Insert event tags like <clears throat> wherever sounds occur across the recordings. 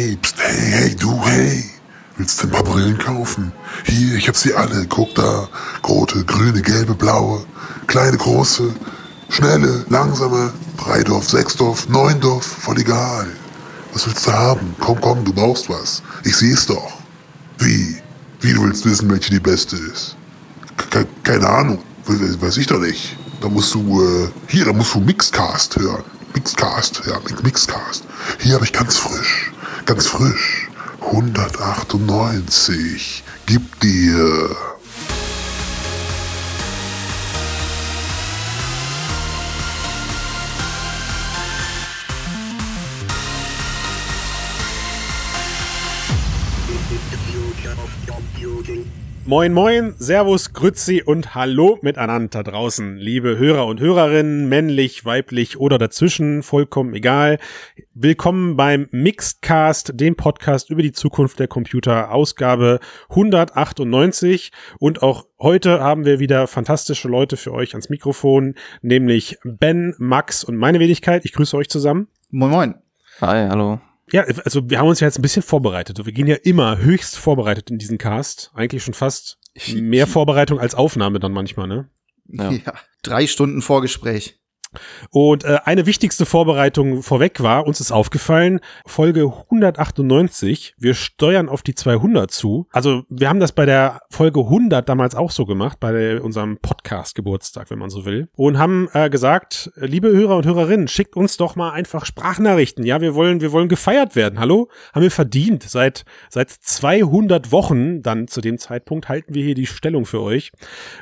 Hey, pst, hey, hey, du, hey. Willst du ein paar Brillen kaufen? Hier, ich hab sie alle. Guck da. Rote, grüne, gelbe, blaue. Kleine, große. Schnelle, langsame. Dreidorf, Sechsdorf, Neundorf. Voll egal. Was willst du haben? Komm, komm, du brauchst was. Ich seh's doch. Wie? Wie du willst wissen, welche die beste ist? Ke keine Ahnung. Weiß ich doch nicht. Da musst du, äh, hier, da musst du Mixcast hören. Mixcast, ja, Mixcast. Hier habe ich ganz frisch, ganz frisch. 198. Gib dir. Moin, moin, Servus, Grützi und Hallo miteinander draußen, liebe Hörer und Hörerinnen, männlich, weiblich oder dazwischen, vollkommen egal. Willkommen beim Mixedcast, dem Podcast über die Zukunft der Computer, Ausgabe 198. Und auch heute haben wir wieder fantastische Leute für euch ans Mikrofon, nämlich Ben, Max und meine Wenigkeit. Ich grüße euch zusammen. Moin, moin. Hi, hallo. Ja, also wir haben uns ja jetzt ein bisschen vorbereitet. Wir gehen ja immer höchst vorbereitet in diesen Cast. Eigentlich schon fast mehr Vorbereitung als Aufnahme dann manchmal, ne? Ja. <laughs> ja. Drei Stunden Vorgespräch. Und äh, eine wichtigste Vorbereitung vorweg war, uns ist aufgefallen, Folge 198, wir steuern auf die 200 zu. Also wir haben das bei der Folge 100 damals auch so gemacht, bei der, unserem Podcast-Geburtstag, wenn man so will. Und haben äh, gesagt, liebe Hörer und Hörerinnen, schickt uns doch mal einfach Sprachnachrichten. Ja, wir wollen, wir wollen gefeiert werden. Hallo? Haben wir verdient. Seit, seit 200 Wochen, dann zu dem Zeitpunkt, halten wir hier die Stellung für euch.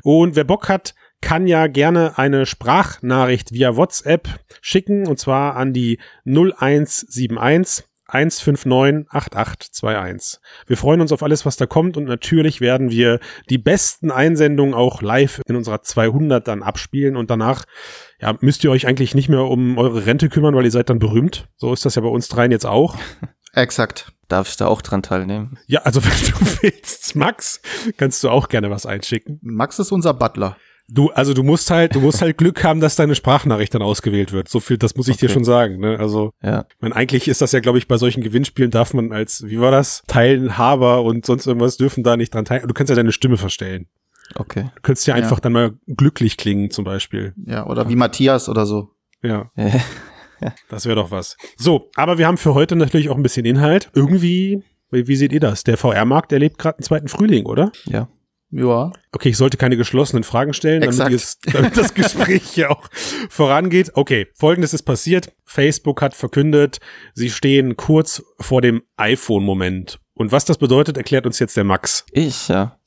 Und wer Bock hat, kann ja gerne eine Sprachnachricht via WhatsApp schicken und zwar an die 0171 159 8821. Wir freuen uns auf alles, was da kommt und natürlich werden wir die besten Einsendungen auch live in unserer 200 dann abspielen und danach ja, müsst ihr euch eigentlich nicht mehr um eure Rente kümmern, weil ihr seid dann berühmt. So ist das ja bei uns dreien jetzt auch. <laughs> Exakt. Darf ich da auch dran teilnehmen? Ja, also wenn du <laughs> willst, Max, kannst du auch gerne was einschicken. Max ist unser Butler. Du, also du musst halt, du musst halt Glück haben, dass deine Sprachnachricht dann ausgewählt wird. So viel, das muss ich okay. dir schon sagen. Ne? Also, ja. ich meine, eigentlich ist das ja, glaube ich, bei solchen Gewinnspielen darf man als, wie war das, Teilhaber und sonst irgendwas dürfen da nicht dran teilnehmen. Du kannst ja deine Stimme verstellen. Okay. Du könntest ja einfach ja. dann mal glücklich klingen, zum Beispiel. Ja, oder wie Matthias oder so. Ja. <laughs> das wäre doch was. So, aber wir haben für heute natürlich auch ein bisschen Inhalt. Irgendwie, wie, wie seht ihr das? Der VR-Markt erlebt gerade einen zweiten Frühling, oder? Ja. Ja. Okay, ich sollte keine geschlossenen Fragen stellen, damit, es, damit das Gespräch hier auch vorangeht. Okay, folgendes ist passiert. Facebook hat verkündet, sie stehen kurz vor dem iPhone-Moment. Und was das bedeutet, erklärt uns jetzt der Max. Ich, ja.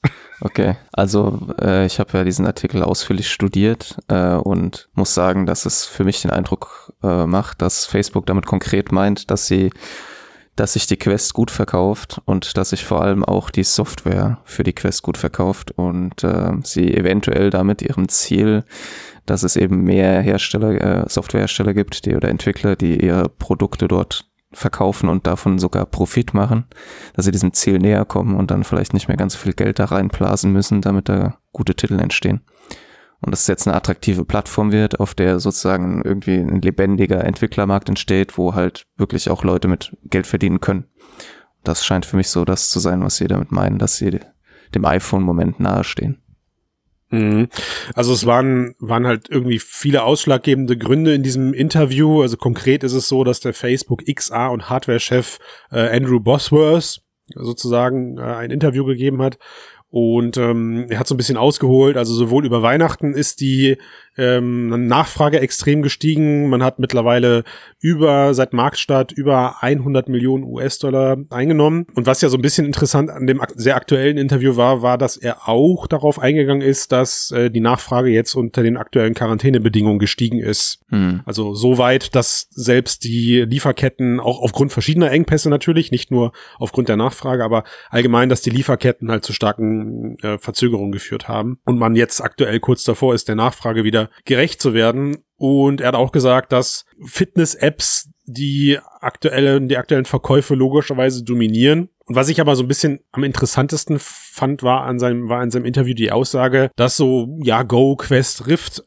Okay, also äh, ich habe ja diesen Artikel ausführlich studiert äh, und muss sagen, dass es für mich den Eindruck äh, macht, dass Facebook damit konkret meint, dass sie dass sich die Quest gut verkauft und dass sich vor allem auch die Software für die Quest gut verkauft und äh, sie eventuell damit ihrem Ziel, dass es eben mehr Hersteller, äh, Softwarehersteller gibt, die oder Entwickler, die ihre Produkte dort verkaufen und davon sogar Profit machen, dass sie diesem Ziel näher kommen und dann vielleicht nicht mehr ganz viel Geld da reinblasen müssen, damit da gute Titel entstehen und dass es jetzt eine attraktive Plattform wird, auf der sozusagen irgendwie ein lebendiger Entwicklermarkt entsteht, wo halt wirklich auch Leute mit Geld verdienen können. Das scheint für mich so das zu sein, was sie damit meinen, dass sie dem iPhone-Moment nahestehen. Mhm. Also es waren, waren halt irgendwie viele ausschlaggebende Gründe in diesem Interview. Also konkret ist es so, dass der Facebook XA und Hardware-Chef äh, Andrew Bosworth sozusagen äh, ein Interview gegeben hat und ähm, er hat so ein bisschen ausgeholt, also sowohl über Weihnachten ist die ähm, Nachfrage extrem gestiegen. Man hat mittlerweile über, seit Marktstart, über 100 Millionen US-Dollar eingenommen. Und was ja so ein bisschen interessant an dem sehr aktuellen Interview war, war, dass er auch darauf eingegangen ist, dass äh, die Nachfrage jetzt unter den aktuellen Quarantänebedingungen gestiegen ist. Hm. Also so weit, dass selbst die Lieferketten auch aufgrund verschiedener Engpässe natürlich, nicht nur aufgrund der Nachfrage, aber allgemein, dass die Lieferketten halt zu starken äh, Verzögerungen geführt haben. Und man jetzt aktuell kurz davor ist, der Nachfrage wieder gerecht zu werden. Und er hat auch gesagt, dass Fitness-Apps die aktuellen, die aktuellen Verkäufe logischerweise dominieren. Und was ich aber so ein bisschen am interessantesten fand, war an seinem, war in seinem Interview die Aussage, dass so, ja, Go, Quest, Rift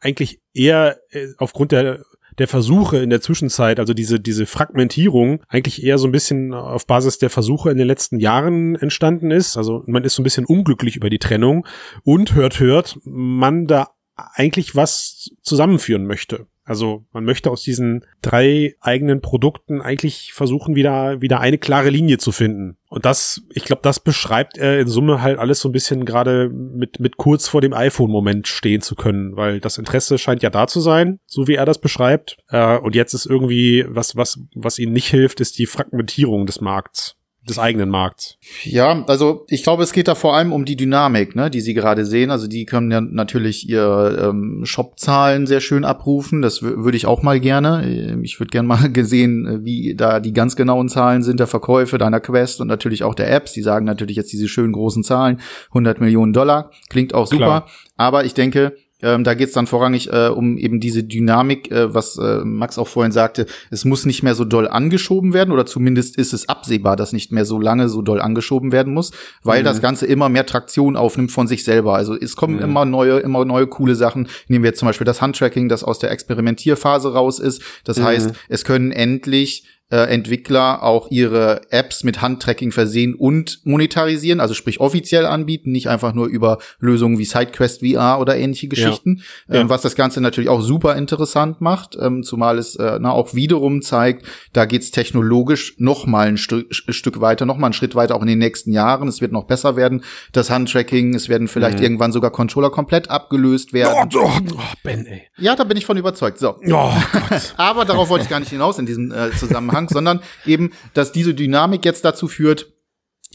eigentlich eher äh, aufgrund der der Versuche in der Zwischenzeit, also diese, diese Fragmentierung, eigentlich eher so ein bisschen auf Basis der Versuche in den letzten Jahren entstanden ist. Also man ist so ein bisschen unglücklich über die Trennung und hört, hört, man da eigentlich was zusammenführen möchte. Also man möchte aus diesen drei eigenen Produkten eigentlich versuchen, wieder, wieder eine klare Linie zu finden. Und das, ich glaube, das beschreibt er in Summe halt alles so ein bisschen gerade mit, mit kurz vor dem iPhone-Moment stehen zu können, weil das Interesse scheint ja da zu sein, so wie er das beschreibt. Äh, und jetzt ist irgendwie, was, was, was ihnen nicht hilft, ist die Fragmentierung des Markts des eigenen Markts. Ja, also ich glaube, es geht da vor allem um die Dynamik, ne, die Sie gerade sehen. Also die können ja natürlich ihre ähm, Shop-Zahlen sehr schön abrufen. Das würde ich auch mal gerne. Ich würde gerne mal <laughs> gesehen, wie da die ganz genauen Zahlen sind der Verkäufe deiner Quest und natürlich auch der Apps. Die sagen natürlich jetzt diese schönen großen Zahlen, 100 Millionen Dollar, klingt auch super. Klar. Aber ich denke, ähm, da geht es dann vorrangig äh, um eben diese Dynamik, äh, was äh, Max auch vorhin sagte. Es muss nicht mehr so doll angeschoben werden oder zumindest ist es absehbar, dass nicht mehr so lange so doll angeschoben werden muss, weil mhm. das Ganze immer mehr Traktion aufnimmt von sich selber. Also es kommen mhm. immer neue, immer neue coole Sachen. Nehmen wir jetzt zum Beispiel das Handtracking, das aus der Experimentierphase raus ist. Das mhm. heißt, es können endlich äh, Entwickler auch ihre Apps mit Handtracking versehen und monetarisieren, also sprich offiziell anbieten, nicht einfach nur über Lösungen wie SideQuest VR oder ähnliche Geschichten, ja. Ähm, was das Ganze natürlich auch super interessant macht, ähm, zumal es äh, na, auch wiederum zeigt, da geht's technologisch noch mal ein Stück, Stück weiter, noch mal einen Schritt weiter, auch in den nächsten Jahren. Es wird noch besser werden, das Handtracking, es werden vielleicht mhm. irgendwann sogar Controller komplett abgelöst werden. Oh, oh, oh, Ben, ey. Ja, da bin ich von überzeugt. So. Oh, <laughs> Aber darauf wollte ich gar nicht hinaus in diesem äh, Zusammenhang. Zusammenhang, sondern eben, dass diese Dynamik jetzt dazu führt,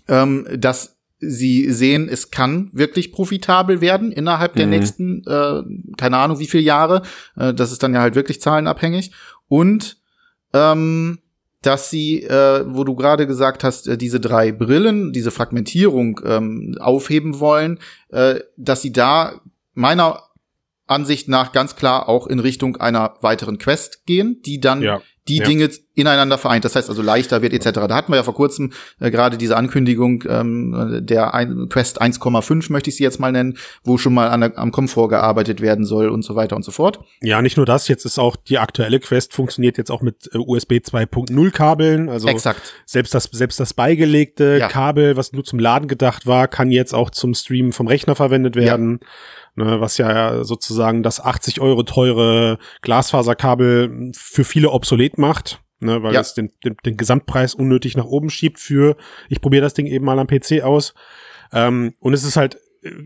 ähm, dass sie sehen, es kann wirklich profitabel werden innerhalb der mhm. nächsten, äh, keine Ahnung wie viele Jahre. Äh, das ist dann ja halt wirklich zahlenabhängig. Und ähm, dass sie, äh, wo du gerade gesagt hast, äh, diese drei Brillen, diese Fragmentierung ähm, aufheben wollen, äh, dass sie da meiner Ansicht nach ganz klar auch in Richtung einer weiteren Quest gehen, die dann ja die ja. Dinge ineinander vereint. Das heißt also leichter wird etc. Da hatten wir ja vor kurzem äh, gerade diese Ankündigung ähm, der ein Quest 1,5 möchte ich sie jetzt mal nennen, wo schon mal an am Komfort gearbeitet werden soll und so weiter und so fort. Ja, nicht nur das, jetzt ist auch die aktuelle Quest funktioniert jetzt auch mit äh, USB 2.0 Kabeln, also Exakt. selbst das selbst das beigelegte ja. Kabel, was nur zum Laden gedacht war, kann jetzt auch zum Streamen vom Rechner verwendet werden. Ja ne, was ja sozusagen das 80 Euro teure Glasfaserkabel für viele obsolet macht, ne, weil ja. es den, den, den Gesamtpreis unnötig nach oben schiebt für, ich probiere das Ding eben mal am PC aus. Ähm, und es ist halt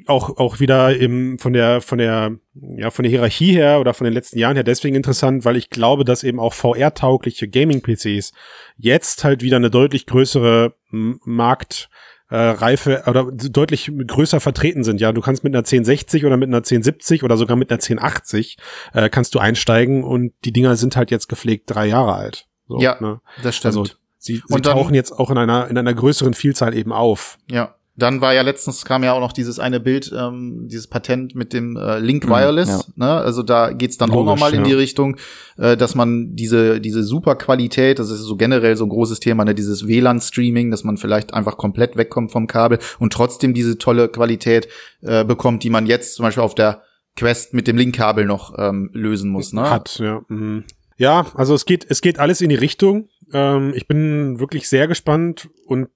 auch auch wieder im von der von der ja von der Hierarchie her oder von den letzten Jahren her deswegen interessant, weil ich glaube, dass eben auch VR taugliche Gaming PCs jetzt halt wieder eine deutlich größere Markt äh, Reife oder deutlich größer vertreten sind. Ja, du kannst mit einer 1060 oder mit einer 1070 oder sogar mit einer 1080 äh, kannst du einsteigen und die Dinger sind halt jetzt gepflegt drei Jahre alt. So, ja, ne? das stimmt. Also, sie, sie dann, tauchen jetzt auch in einer in einer größeren Vielzahl eben auf. Ja. Dann war ja letztens kam ja auch noch dieses eine Bild, ähm, dieses Patent mit dem äh, Link mhm, Wireless. Ja. Ne? Also da geht's dann Logisch, auch nochmal in ja. die Richtung, äh, dass man diese diese super Qualität, das ist so generell so ein großes Thema, ne? dieses WLAN-Streaming, dass man vielleicht einfach komplett wegkommt vom Kabel und trotzdem diese tolle Qualität äh, bekommt, die man jetzt zum Beispiel auf der Quest mit dem Link-Kabel noch ähm, lösen muss. Ne? Hat ja. Mhm. Ja, also es geht es geht alles in die Richtung. Ähm, ich bin wirklich sehr gespannt und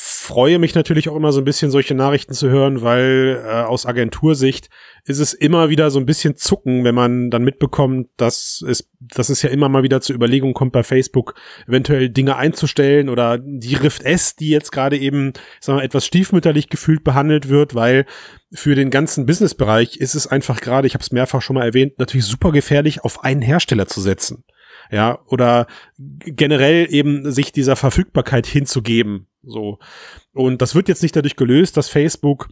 freue mich natürlich auch immer so ein bisschen solche Nachrichten zu hören, weil äh, aus Agentursicht ist es immer wieder so ein bisschen zucken, wenn man dann mitbekommt, dass es, dass es ja immer mal wieder zur Überlegung kommt bei Facebook, eventuell Dinge einzustellen oder die Rift S, die jetzt gerade eben, sagen wir, etwas stiefmütterlich gefühlt behandelt wird, weil für den ganzen Businessbereich ist es einfach gerade, ich habe es mehrfach schon mal erwähnt, natürlich super gefährlich, auf einen Hersteller zu setzen ja, oder generell eben sich dieser Verfügbarkeit hinzugeben, so. Und das wird jetzt nicht dadurch gelöst, dass Facebook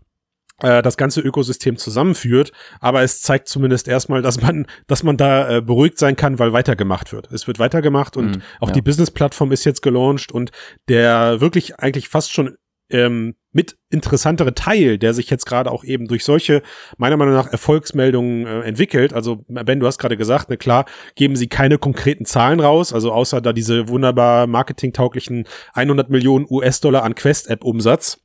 äh, das ganze Ökosystem zusammenführt, aber es zeigt zumindest erstmal, dass man, dass man da äh, beruhigt sein kann, weil weitergemacht wird. Es wird weitergemacht und mm, auch ja. die Business-Plattform ist jetzt gelauncht und der wirklich eigentlich fast schon ähm, mit interessantere Teil, der sich jetzt gerade auch eben durch solche, meiner Meinung nach, Erfolgsmeldungen äh, entwickelt. Also, Ben, du hast gerade gesagt, ne, klar, geben sie keine konkreten Zahlen raus, also außer da diese wunderbar marketingtauglichen 100 Millionen US-Dollar an Quest-App-Umsatz,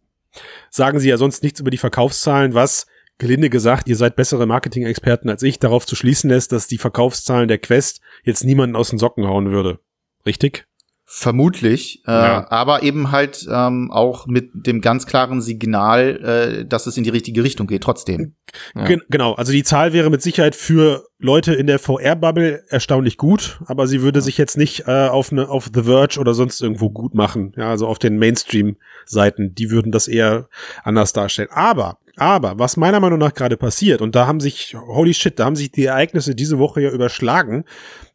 sagen sie ja sonst nichts über die Verkaufszahlen, was gelinde gesagt, ihr seid bessere Marketing-Experten als ich, darauf zu schließen lässt, dass die Verkaufszahlen der Quest jetzt niemanden aus den Socken hauen würde. Richtig? Vermutlich, äh, Ja. aber eben halt ähm, auch mit dem ganz klaren Signal, äh, dass es in die richtige Richtung geht, trotzdem. Ja. Gen genau, also die Zahl wäre mit Sicherheit für Leute in der VR-Bubble erstaunlich gut, aber sie würde sich jetzt nicht äh, auf, ne, auf The Verge oder sonst irgendwo gut machen. Ja, also auf den Mainstream-Seiten, die würden das eher anders darstellen. Aber, aber, was meiner Meinung nach gerade passiert, und da haben sich, holy shit, da haben sich die Ereignisse diese Woche ja überschlagen,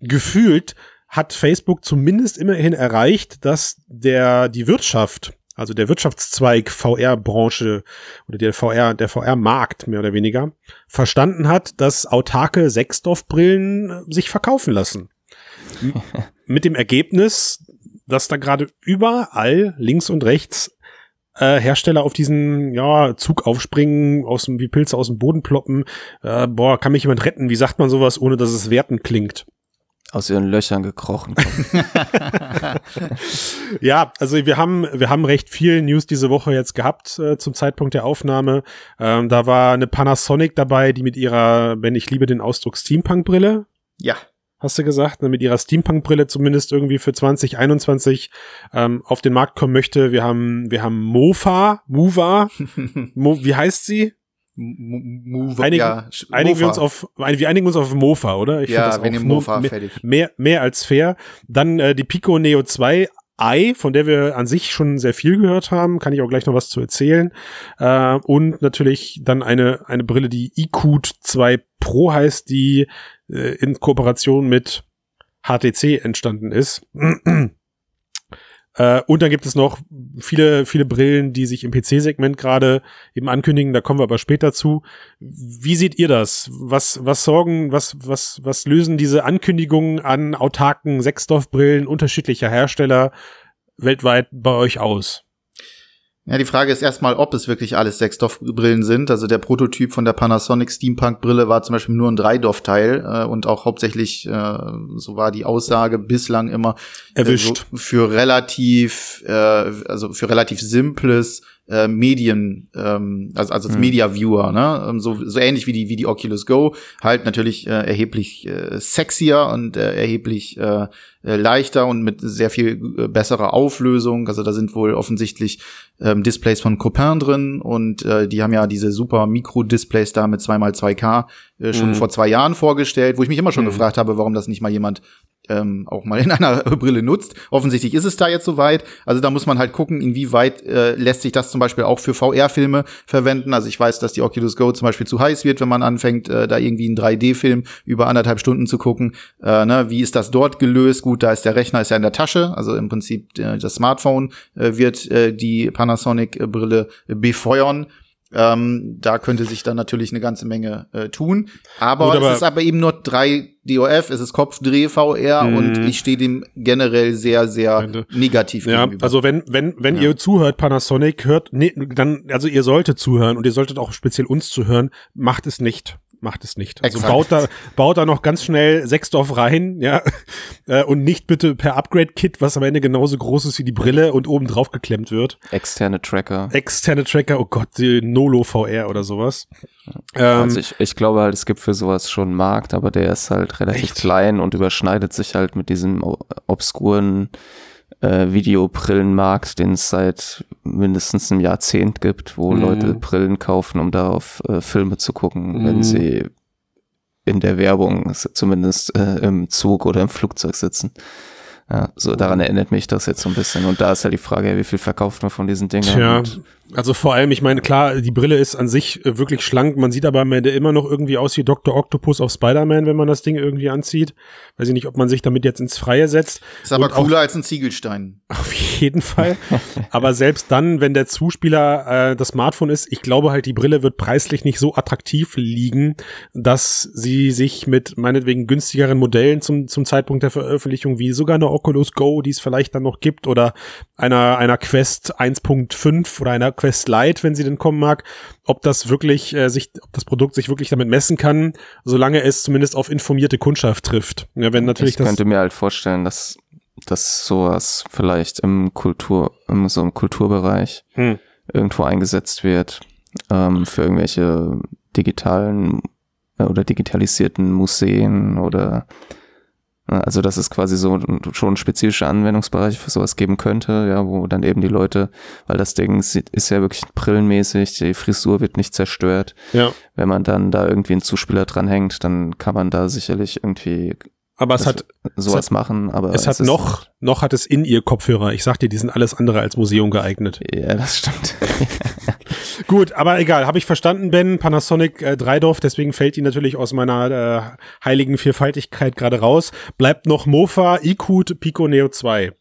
gefühlt hat Facebook zumindest immerhin erreicht, dass der, die Wirtschaft, also der Wirtschaftszweig VR-Branche oder der VR, der VR-Markt mehr oder weniger, verstanden hat, dass autarke Sechsdorf-Brillen sich verkaufen lassen. <laughs> Mit dem Ergebnis, dass da gerade überall links und rechts äh, Hersteller auf diesen ja, Zug aufspringen, aus dem, wie Pilze aus dem Boden ploppen. Äh, boah, kann mich jemand retten? Wie sagt man sowas, ohne dass es wertend klingt? Aus ihren Löchern gekrochen kommen. <laughs> <laughs> Ja, also wir haben wir haben recht viel News diese Woche jetzt gehabt äh, zum Zeitpunkt der Aufnahme. Ähm, da war eine Panasonic dabei, die mit ihrer, wenn ich liebe den Ausdruck Steampunk-Brille, Ja. hast du gesagt, ne, mit ihrer Steampunk-Brille zumindest irgendwie für 2021 ähm, auf den Markt kommen möchte. Wir haben wir haben Mofa, Mova, <laughs> Mo, wie heißt sie? Move, Einigen- ja, Einigen wir uns auf wir einigen uns auf Mofa, oder? Ich Ja, das ihr nur Mofa mehr- fertig. mehr, mehr als fair. Dann äh, die Pico Neo 2 i, von der wir an sich schon sehr viel gehört haben, kann ich auch gleich noch was zu erzählen. Äh, und natürlich dann eine, eine Brille, die iQOOT 2 Pro heißt, die äh, in Kooperation mit HTC entstanden ist. <clears throat> Äh, und dann gibt es noch viele, viele Brillen, die sich im PC-Segment gerade eben ankündigen. Da kommen wir aber später zu. Wie seht ihr das? Was, was sorgen, was, was, was lösen diese Ankündigungen an autarken Sechsdorf-Brillen unterschiedlicher Hersteller weltweit bei euch aus? Ja, die Frage ist erstmal, ob es wirklich alles Sechsdorf-Brillen sind. Also der Prototyp von der Panasonic Steampunk-Brille war zum Beispiel nur ein Dreidorf-Teil äh, und auch hauptsächlich, äh, so war die Aussage bislang immer, Erwischt. äh, so für relativ, äh, also für relativ simples äh, Medien, ähm, also, also als Hm. Media Viewer, ne? Ähm, So, so ähnlich wie die, wie die Oculus Go, halt natürlich äh, erheblich äh, sexier und äh, erheblich äh, äh, leichter und mit sehr viel äh, besserer Auflösung. Also da sind wohl offensichtlich ähm, Displays von Copain drin und äh, die haben ja diese super Mikro-Displays da mit 2x2K äh, schon Mhm. vor zwei Jahren vorgestellt, wo ich mich immer schon Mhm. gefragt habe, warum das nicht mal jemand ähm, auch mal in <laughs> einer Brille nutzt. Offensichtlich ist es da jetzt soweit. Also da muss man halt gucken, inwieweit äh, lässt sich das zum Beispiel auch für VR-Filme verwenden. Also ich weiß, dass die Oculus Go zum Beispiel zu heiß wird, wenn man anfängt, äh, da irgendwie einen 3D-Film über anderthalb Stunden zu gucken. Äh, ne? Wie ist das dort gelöst? Gut, da ist der Rechner ist ja in der Tasche. Also im Prinzip äh, das Smartphone äh, wird äh, die Panasonic-Brille befeuern. Ähm, da könnte sich dann natürlich eine ganze Menge äh, tun. Aber, Gut, aber- es ist aber eben nur drei DOF, es ist Kopfdreh VR Mhm. und ich stehe dem generell sehr, sehr negativ Ja, gegenüber. also wenn, wenn, wenn Ja. ihr zuhört, Panasonic, hört, nee, dann, also ihr solltet zuhören und ihr solltet auch speziell uns zuhören, macht es nicht. Macht es nicht. Also Exakt. baut da, baut da noch ganz schnell Sechsdorf rein, ja. <laughs> Äh, Und nicht bitte per Upgrade-Kit, was am Ende genauso groß ist wie die Brille und oben drauf geklemmt wird. Externe Tracker. Externe Tracker, oh Gott, die Nolo VR oder sowas. Ähm, Also ich, ich glaube halt, es gibt für sowas schon einen Markt, aber der ist halt relativ Echt? klein und überschneidet sich halt mit diesem obskuren äh, Videobrillenmarkt, den es seit mindestens einem Jahrzehnt gibt, wo Mhm. Leute Brillen kaufen, um darauf äh, Filme zu gucken, Mhm. wenn sie in der Werbung zumindest äh, im Zug oder im Flugzeug sitzen. Ja, so daran erinnert mich das jetzt so ein bisschen. Und da ist halt die Frage, ja, wie viel verkauft man von diesen Dingern? Tja, also vor allem, ich meine, klar, die Brille ist an sich äh, wirklich schlank. Man sieht aber am Ende immer noch irgendwie aus wie Dr. Octopus auf Spider-Man, wenn man das Ding irgendwie anzieht. Weiß ich nicht, ob man sich damit jetzt ins Freie setzt. ist aber und auch- cooler als ein Ziegelstein. <laughs> Auf jeden Fall. Aber selbst dann, wenn der Zuspieler äh, das Smartphone ist, ich glaube halt, die Brille wird preislich nicht so attraktiv liegen, dass sie sich mit meinetwegen günstigeren Modellen zum, zum Zeitpunkt der Veröffentlichung, wie sogar eine Oculus Go, die es vielleicht dann noch gibt, oder einer, einer Quest 1.5 oder einer Quest Lite, wenn sie denn kommen mag, ob das wirklich äh, sich, ob das Produkt sich wirklich damit messen kann, solange es zumindest auf informierte Kundschaft trifft. Ja, wenn natürlich ich das. könnte mir halt vorstellen, dass, dass sowas vielleicht im Kultur, im so im Kulturbereich Hm. irgendwo eingesetzt wird, ähm, für irgendwelche digitalen oder digitalisierten Museen oder also dass es quasi so schon ein spezifischer Anwendungsbereich für sowas geben könnte, ja, wo dann eben die Leute, weil das Ding ist ja wirklich brillenmäßig, die Frisur wird nicht zerstört. Ja. Wenn man dann da irgendwie einen Zuspieler dranhängt, dann kann man da sicherlich irgendwie aber es hat sowas es hat, machen, aber es, es hat noch noch hat es in ihr Kopfhörer. Ich sag dir, die sind alles andere als Museum geeignet. Ja, das stimmt. <laughs> Gut, aber egal, habe ich verstanden, Ben. Panasonic äh, Dreidorf, deswegen fällt die natürlich aus meiner äh, heiligen Vierfaltigkeit gerade raus. Bleibt noch Mofa, Ikut, Pico Neo 2.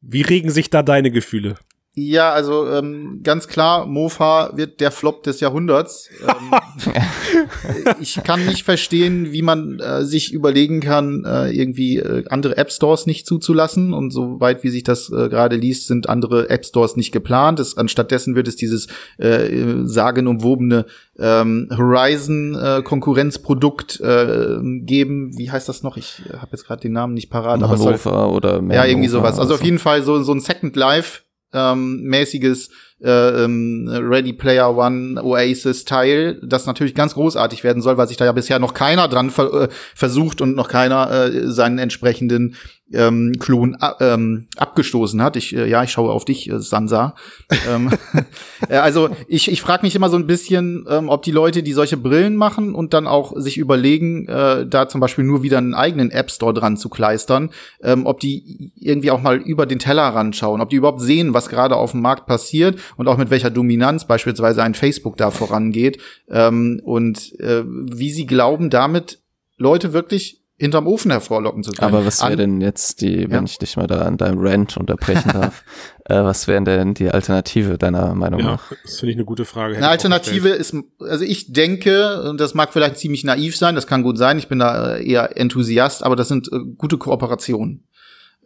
Wie regen sich da deine Gefühle? Ja, also ähm, ganz klar, Mofa wird der Flop des Jahrhunderts. Ähm, <laughs> ich kann nicht verstehen, wie man äh, sich überlegen kann, äh, irgendwie äh, andere App Stores nicht zuzulassen. Und soweit wie sich das äh, gerade liest, sind andere App Stores nicht geplant. Es, anstattdessen wird es dieses äh, sagenumwobene ähm, Horizon äh, Konkurrenzprodukt geben. Wie heißt das noch? Ich habe jetzt gerade den Namen nicht parat. aber Hannover soll, oder mehr Ja, irgendwie sowas. Also auf jeden Fall so so ein Second Life ähm, mäßiges äh, ähm, Ready Player One Oasis Teil, das natürlich ganz großartig werden soll, weil sich da ja bisher noch keiner dran ver äh, versucht und noch keiner äh, seinen entsprechenden ähm, Klon ähm, abgestoßen hat. Ich, äh, ja, ich schaue auf dich, äh, Sansa. ähm, <laughs> äh, also ich, ich frage mich immer so ein bisschen, ähm, ob die Leute, die solche Brillen machen und dann auch sich überlegen, äh, da zum Beispiel nur wieder einen eigenen App Store dran zu kleistern, ähm, ob die irgendwie auch mal über den Tellerrand schauen, ob die überhaupt sehen, was gerade auf dem Markt passiert und auch mit welcher Dominanz beispielsweise ein Facebook da vorangeht ähm, und äh, wie sie glauben, damit Leute wirklich hinterm Ofen hervorlocken zu können. Aber was wäre denn jetzt die, wenn ja. ich dich mal da an deinem Rant unterbrechen <laughs> darf, äh, was wären denn die Alternative deiner Meinung ja, nach? Das finde ich eine gute Frage. Eine Alternative ist, also ich denke, und das mag vielleicht ziemlich naiv sein, das kann gut sein, ich bin da äh, eher Enthusiast, aber das sind äh, gute Kooperationen.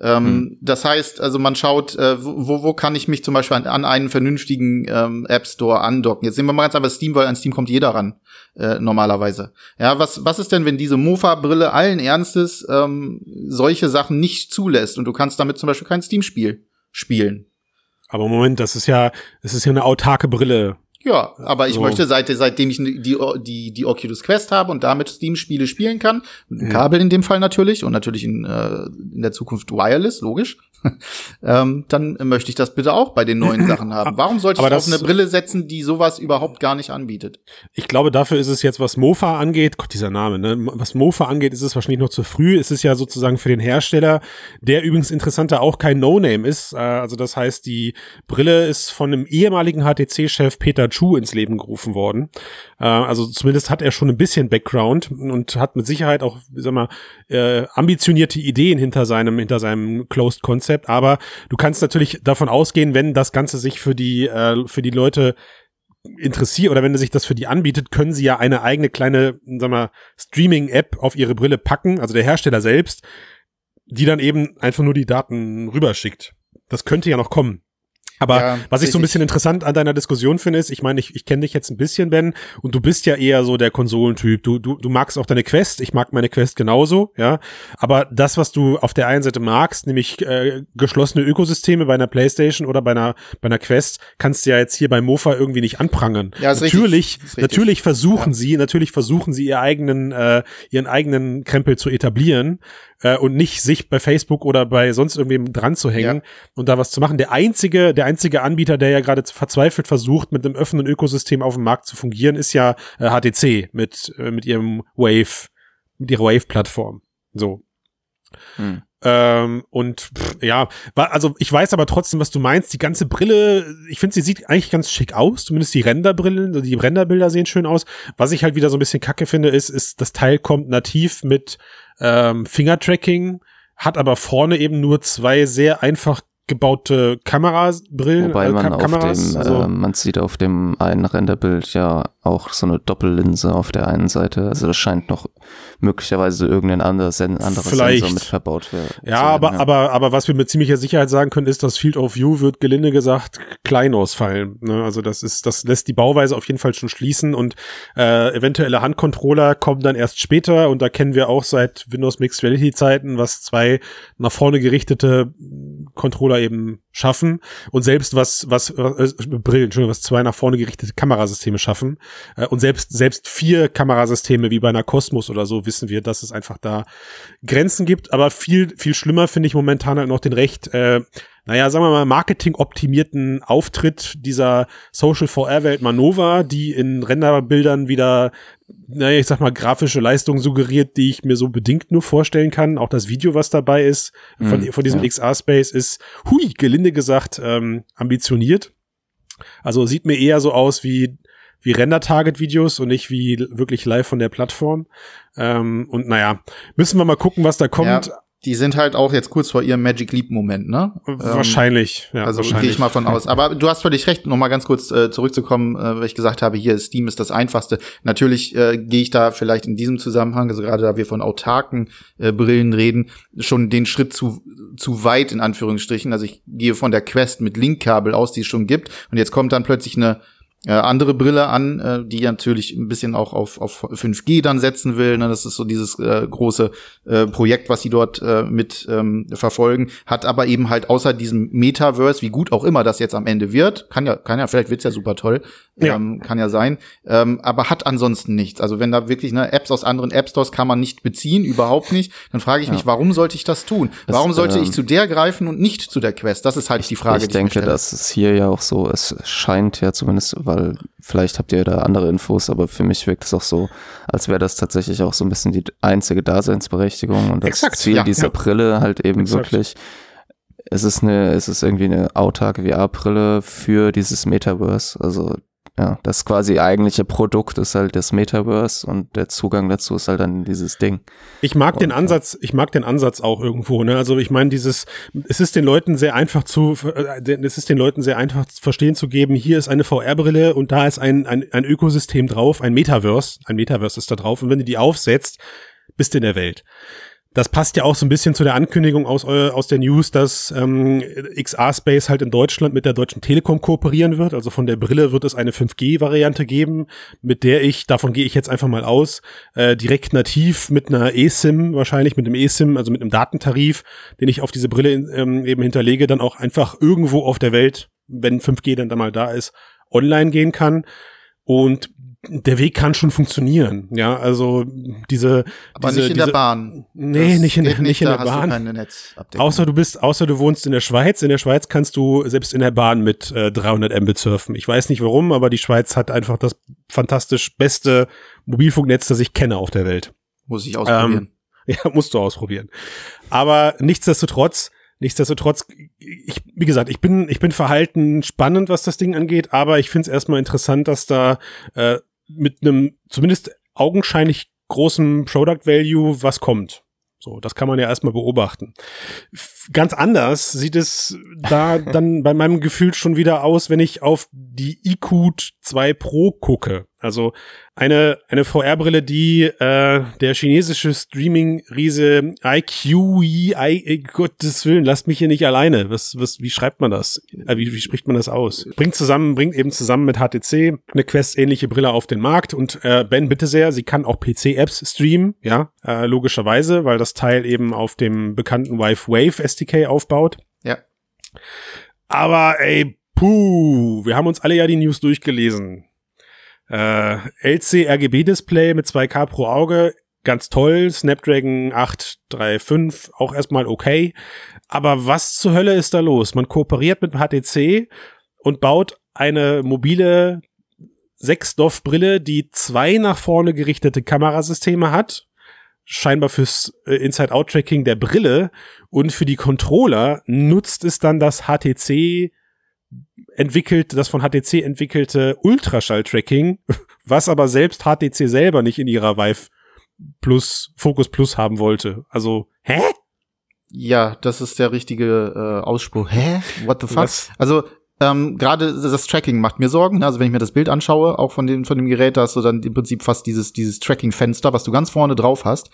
Ähm, hm. Das heißt, also man schaut, äh, wo, wo kann ich mich zum Beispiel an, an einen vernünftigen ähm, App Store andocken. Jetzt sehen wir mal ganz einfach Steam, weil an Steam kommt jeder ran, äh, normalerweise. Ja, was, was ist denn, wenn diese Mofa-Brille allen Ernstes ähm, solche Sachen nicht zulässt und du kannst damit zum Beispiel kein Steam-Spiel spielen? Aber Moment, das ist ja, das ist ja eine autarke Brille. Ja, aber ich so. möchte seit, seitdem ich die, die, die Oculus Quest habe und damit Steam-Spiele spielen kann, mit einem Kabel in dem Fall natürlich und natürlich in, äh, in der Zukunft wireless, logisch, <laughs> ähm, dann möchte ich das bitte auch bei den neuen Sachen haben. <laughs> Warum sollte ich auf eine Brille setzen, die sowas überhaupt gar nicht anbietet? Ich glaube, dafür ist es jetzt, was Mofa angeht, Gott, dieser Name, ne? Was Mofa angeht, ist es wahrscheinlich noch zu früh. Es ist ja sozusagen für den Hersteller, der übrigens interessanter auch kein No-Name ist. Äh, also das heißt, die Brille ist von einem ehemaligen HTC-Chef Peter Chu ins Leben gerufen worden. Äh, also zumindest hat er schon ein bisschen Background und hat mit Sicherheit auch, sag mal, äh, ambitionierte Ideen hinter seinem, hinter seinem Closed Concept. Aber du kannst natürlich davon ausgehen, wenn das Ganze sich für die, äh, für die Leute interessiert oder wenn sich das für die anbietet, können sie ja eine eigene kleine, sag mal, Streaming-App auf ihre Brille packen, also der Hersteller selbst, die dann eben einfach nur die Daten rüberschickt. Das könnte ja noch kommen. Aber ja, was ich so ein bisschen interessant an deiner Diskussion finde, ist, ich meine, ich, ich kenne dich jetzt ein bisschen, Ben, und du bist ja eher so der Konsolentyp. Du, du, du magst auch deine Quest, ich mag meine Quest genauso, ja. Aber das, was du auf der einen Seite magst, nämlich äh, geschlossene Ökosysteme bei einer Playstation oder bei einer, bei einer Quest, kannst du ja jetzt hier bei Mofa irgendwie nicht anprangern. Ja, natürlich, natürlich versuchen ja. sie, natürlich versuchen sie ihr eigenen, äh, ihren eigenen Krempel zu etablieren äh, und nicht sich bei Facebook oder bei sonst irgendwem dran zu hängen ja. und da was zu machen. Der einzige, der einzige Anbieter, der ja gerade verzweifelt versucht, mit einem offenen Ökosystem auf dem Markt zu fungieren, ist ja äh, HTC mit äh, mit ihrem Wave, mit ihrer Wave-Plattform. So. Hm. Ähm, und pff, ja, also ich weiß aber trotzdem, was du meinst. Die ganze Brille, ich finde, sie sieht eigentlich ganz schick aus. Zumindest die Renderbrillen, die Renderbilder sehen schön aus. Was ich halt wieder so ein bisschen kacke finde, ist, ist, das Teil kommt nativ mit ähm, Fingertracking, hat aber vorne eben nur zwei sehr einfach gebaute Kamerabrillen. Wobei man äh, Kameras, dem, also. äh, man sieht auf dem einen Renderbild ja auch so eine Doppellinse auf der einen Seite. Also das scheint noch möglicherweise irgendein anderes, ein anderes Vielleicht. Sensor mit verbaut wird. Ja, aber, aber, aber was wir mit ziemlicher Sicherheit sagen können, ist, dass Field of View wird gelinde gesagt klein ausfallen. Ne? Also das ist, das lässt die Bauweise auf jeden Fall schon schließen und äh, eventuelle Handcontroller kommen dann erst später und da kennen wir auch seit Windows Mixed Reality Zeiten, was zwei nach vorne gerichtete Controller eben schaffen und selbst was, was, äh, Brillen, Entschuldigung, was zwei nach vorne gerichtete Kamerasysteme schaffen äh, und selbst, selbst vier Kamerasysteme wie bei einer Cosmos oder so wissen wir, dass es einfach da Grenzen gibt, aber viel, viel schlimmer finde ich momentan halt noch den recht, äh, naja, sagen wir mal, marketing-optimierten Auftritt dieser Social VR-Welt Manova, die in Renderbildern wieder, naja, ich sag mal, grafische Leistung suggeriert, die ich mir so bedingt nur vorstellen kann. Auch das Video, was dabei ist, von, Mhm, von diesem ja. XR-Space ist, hui, gelinde gesagt, ähm, ambitioniert. Also sieht mir eher so aus wie wie Render-Target-Videos und nicht wie wirklich live von der Plattform. Ähm, und naja, müssen wir mal gucken, was da kommt. Ja, die sind halt auch jetzt kurz vor ihrem Magic Leap Moment, ne? Ähm, wahrscheinlich, ja, also gehe ich mal von <laughs> aus. Aber du hast völlig recht, noch mal ganz kurz äh, zurückzukommen, äh, weil ich gesagt habe, hier Steam ist das einfachste. Natürlich äh, gehe ich da vielleicht in diesem Zusammenhang, also gerade da wir von autarken äh, Brillen reden, schon den Schritt zu zu weit in Anführungsstrichen. Also ich gehe von der Quest mit Linkkabel aus, die es schon gibt, und jetzt kommt dann plötzlich eine äh, andere Brille an, äh, die natürlich ein bisschen auch auf, auf 5G dann setzen will. Ne? Das ist so dieses äh, große äh, Projekt, was sie dort äh, mit ähm, verfolgen, hat aber eben halt außer diesem Metaverse, wie gut auch immer das jetzt am Ende wird, kann ja, kann ja, vielleicht wird's ja super toll, Ja. Ähm, kann ja sein, ähm, aber hat ansonsten nichts. Also wenn da wirklich ne, Apps aus anderen App Stores kann man nicht beziehen, überhaupt nicht, dann frage ich mich, warum sollte ich das tun? Das, warum sollte ähm, ich zu der greifen und nicht zu der Quest? Das ist halt die Frage, ich die ich mir denke, das ist hier ja auch so, es scheint ja zumindest, weil vielleicht habt ihr da andere Infos, aber für mich wirkt es auch so, als wäre das tatsächlich auch so ein bisschen die einzige Daseinsberechtigung und das Exakt, Ziel ja, dieser ja. Brille halt eben Exakt. wirklich, es ist eine, es ist irgendwie eine autarke VR-Brille für dieses Metaverse, also ja, das quasi eigentliche Produkt ist halt das Metaverse und der Zugang dazu ist halt dann dieses Ding. Ich mag den Und, ja. Ansatz, ich mag den Ansatz auch irgendwo, ne? Also ich meine, dieses, es ist den Leuten sehr einfach zu, äh, es ist den Leuten sehr einfach zu verstehen zu geben, hier ist eine VR-Brille und da ist ein, ein, ein Ökosystem drauf, ein Metaverse, ein Metaverse ist da drauf und wenn du die aufsetzt, bist du in der Welt. Das passt ja auch so ein bisschen zu der Ankündigung aus, aus der News, dass ähm, XR Space halt in Deutschland mit der Deutschen Telekom kooperieren wird. Also von der Brille wird es eine 5G-Variante geben, mit der ich, davon gehe ich jetzt einfach mal aus, äh, direkt nativ mit einer eSIM, wahrscheinlich mit einem eSIM, also mit einem Datentarif, den ich auf diese Brille ähm, eben hinterlege, dann auch einfach irgendwo auf der Welt, wenn 5G dann da mal da ist, online gehen kann. Und der Weg kann schon funktionieren, ja, also diese, aber diese, nicht in diese, der Bahn. Nee, Das nicht in, geht nicht in der du Bahn. Netzabdeckung. Außer du bist, außer du wohnst in der Schweiz. In der Schweiz kannst du selbst in der Bahn mit äh, 300 Mbit surfen. Ich weiß nicht warum, aber die Schweiz hat einfach das fantastisch beste Mobilfunknetz, das ich kenne auf der Welt. muss ich ausprobieren. <laughs> Ja, musst du ausprobieren. Aber nichtsdestotrotz, nichtsdestotrotz, ich, wie gesagt, ich bin, ich bin verhalten spannend, was das Ding angeht, aber ich finde es erstmal interessant, dass da äh, mit einem zumindest augenscheinlich großen Product Value was kommt. So, das kann man ja erstmal beobachten. Ganz anders sieht es da <laughs> dann bei meinem Gefühl schon wieder aus, wenn ich auf die iQOO 2 Pro gucke. Also eine, eine VR-Brille, die äh, der chinesische Streaming-Riese IQE, I, äh, Gottes Willen, lasst mich hier nicht alleine. Was, was, wie schreibt man das? Äh, wie, wie spricht man das aus? Bringt zusammen, bringt eben zusammen mit HTC eine Quest-ähnliche Brille auf den Markt und äh, Ben, bitte sehr, sie kann auch PC-Apps streamen, ja, äh, logischerweise, weil das Teil eben auf dem bekannten Vive Wave SDK aufbaut. Ja. Aber ey, puh, wir haben uns alle ja die News durchgelesen. Äh, LC RGB Display mit 2K pro Auge, ganz toll. Snapdragon 835, auch erstmal okay. Aber was zur Hölle ist da los? Man kooperiert mit HTC und baut eine mobile 6-DOF-Brille, die zwei nach vorne gerichtete Kamerasysteme hat. Scheinbar fürs äh, Inside-Out-Tracking der Brille. Und für die Controller nutzt es dann das HTC entwickelt, das von HTC entwickelte Ultraschall-Tracking, <laughs> was aber selbst HTC selber nicht in ihrer Vive Plus, Focus Plus haben wollte. Also, hä? Ja, das ist der richtige äh, Ausspruch. Hä? What the fuck? Was? Also ähm, gerade das Tracking macht mir Sorgen. Also wenn ich mir das Bild anschaue, auch von dem, von dem Gerät, da hast du dann im Prinzip fast dieses, dieses Tracking-Fenster, was du ganz vorne drauf hast.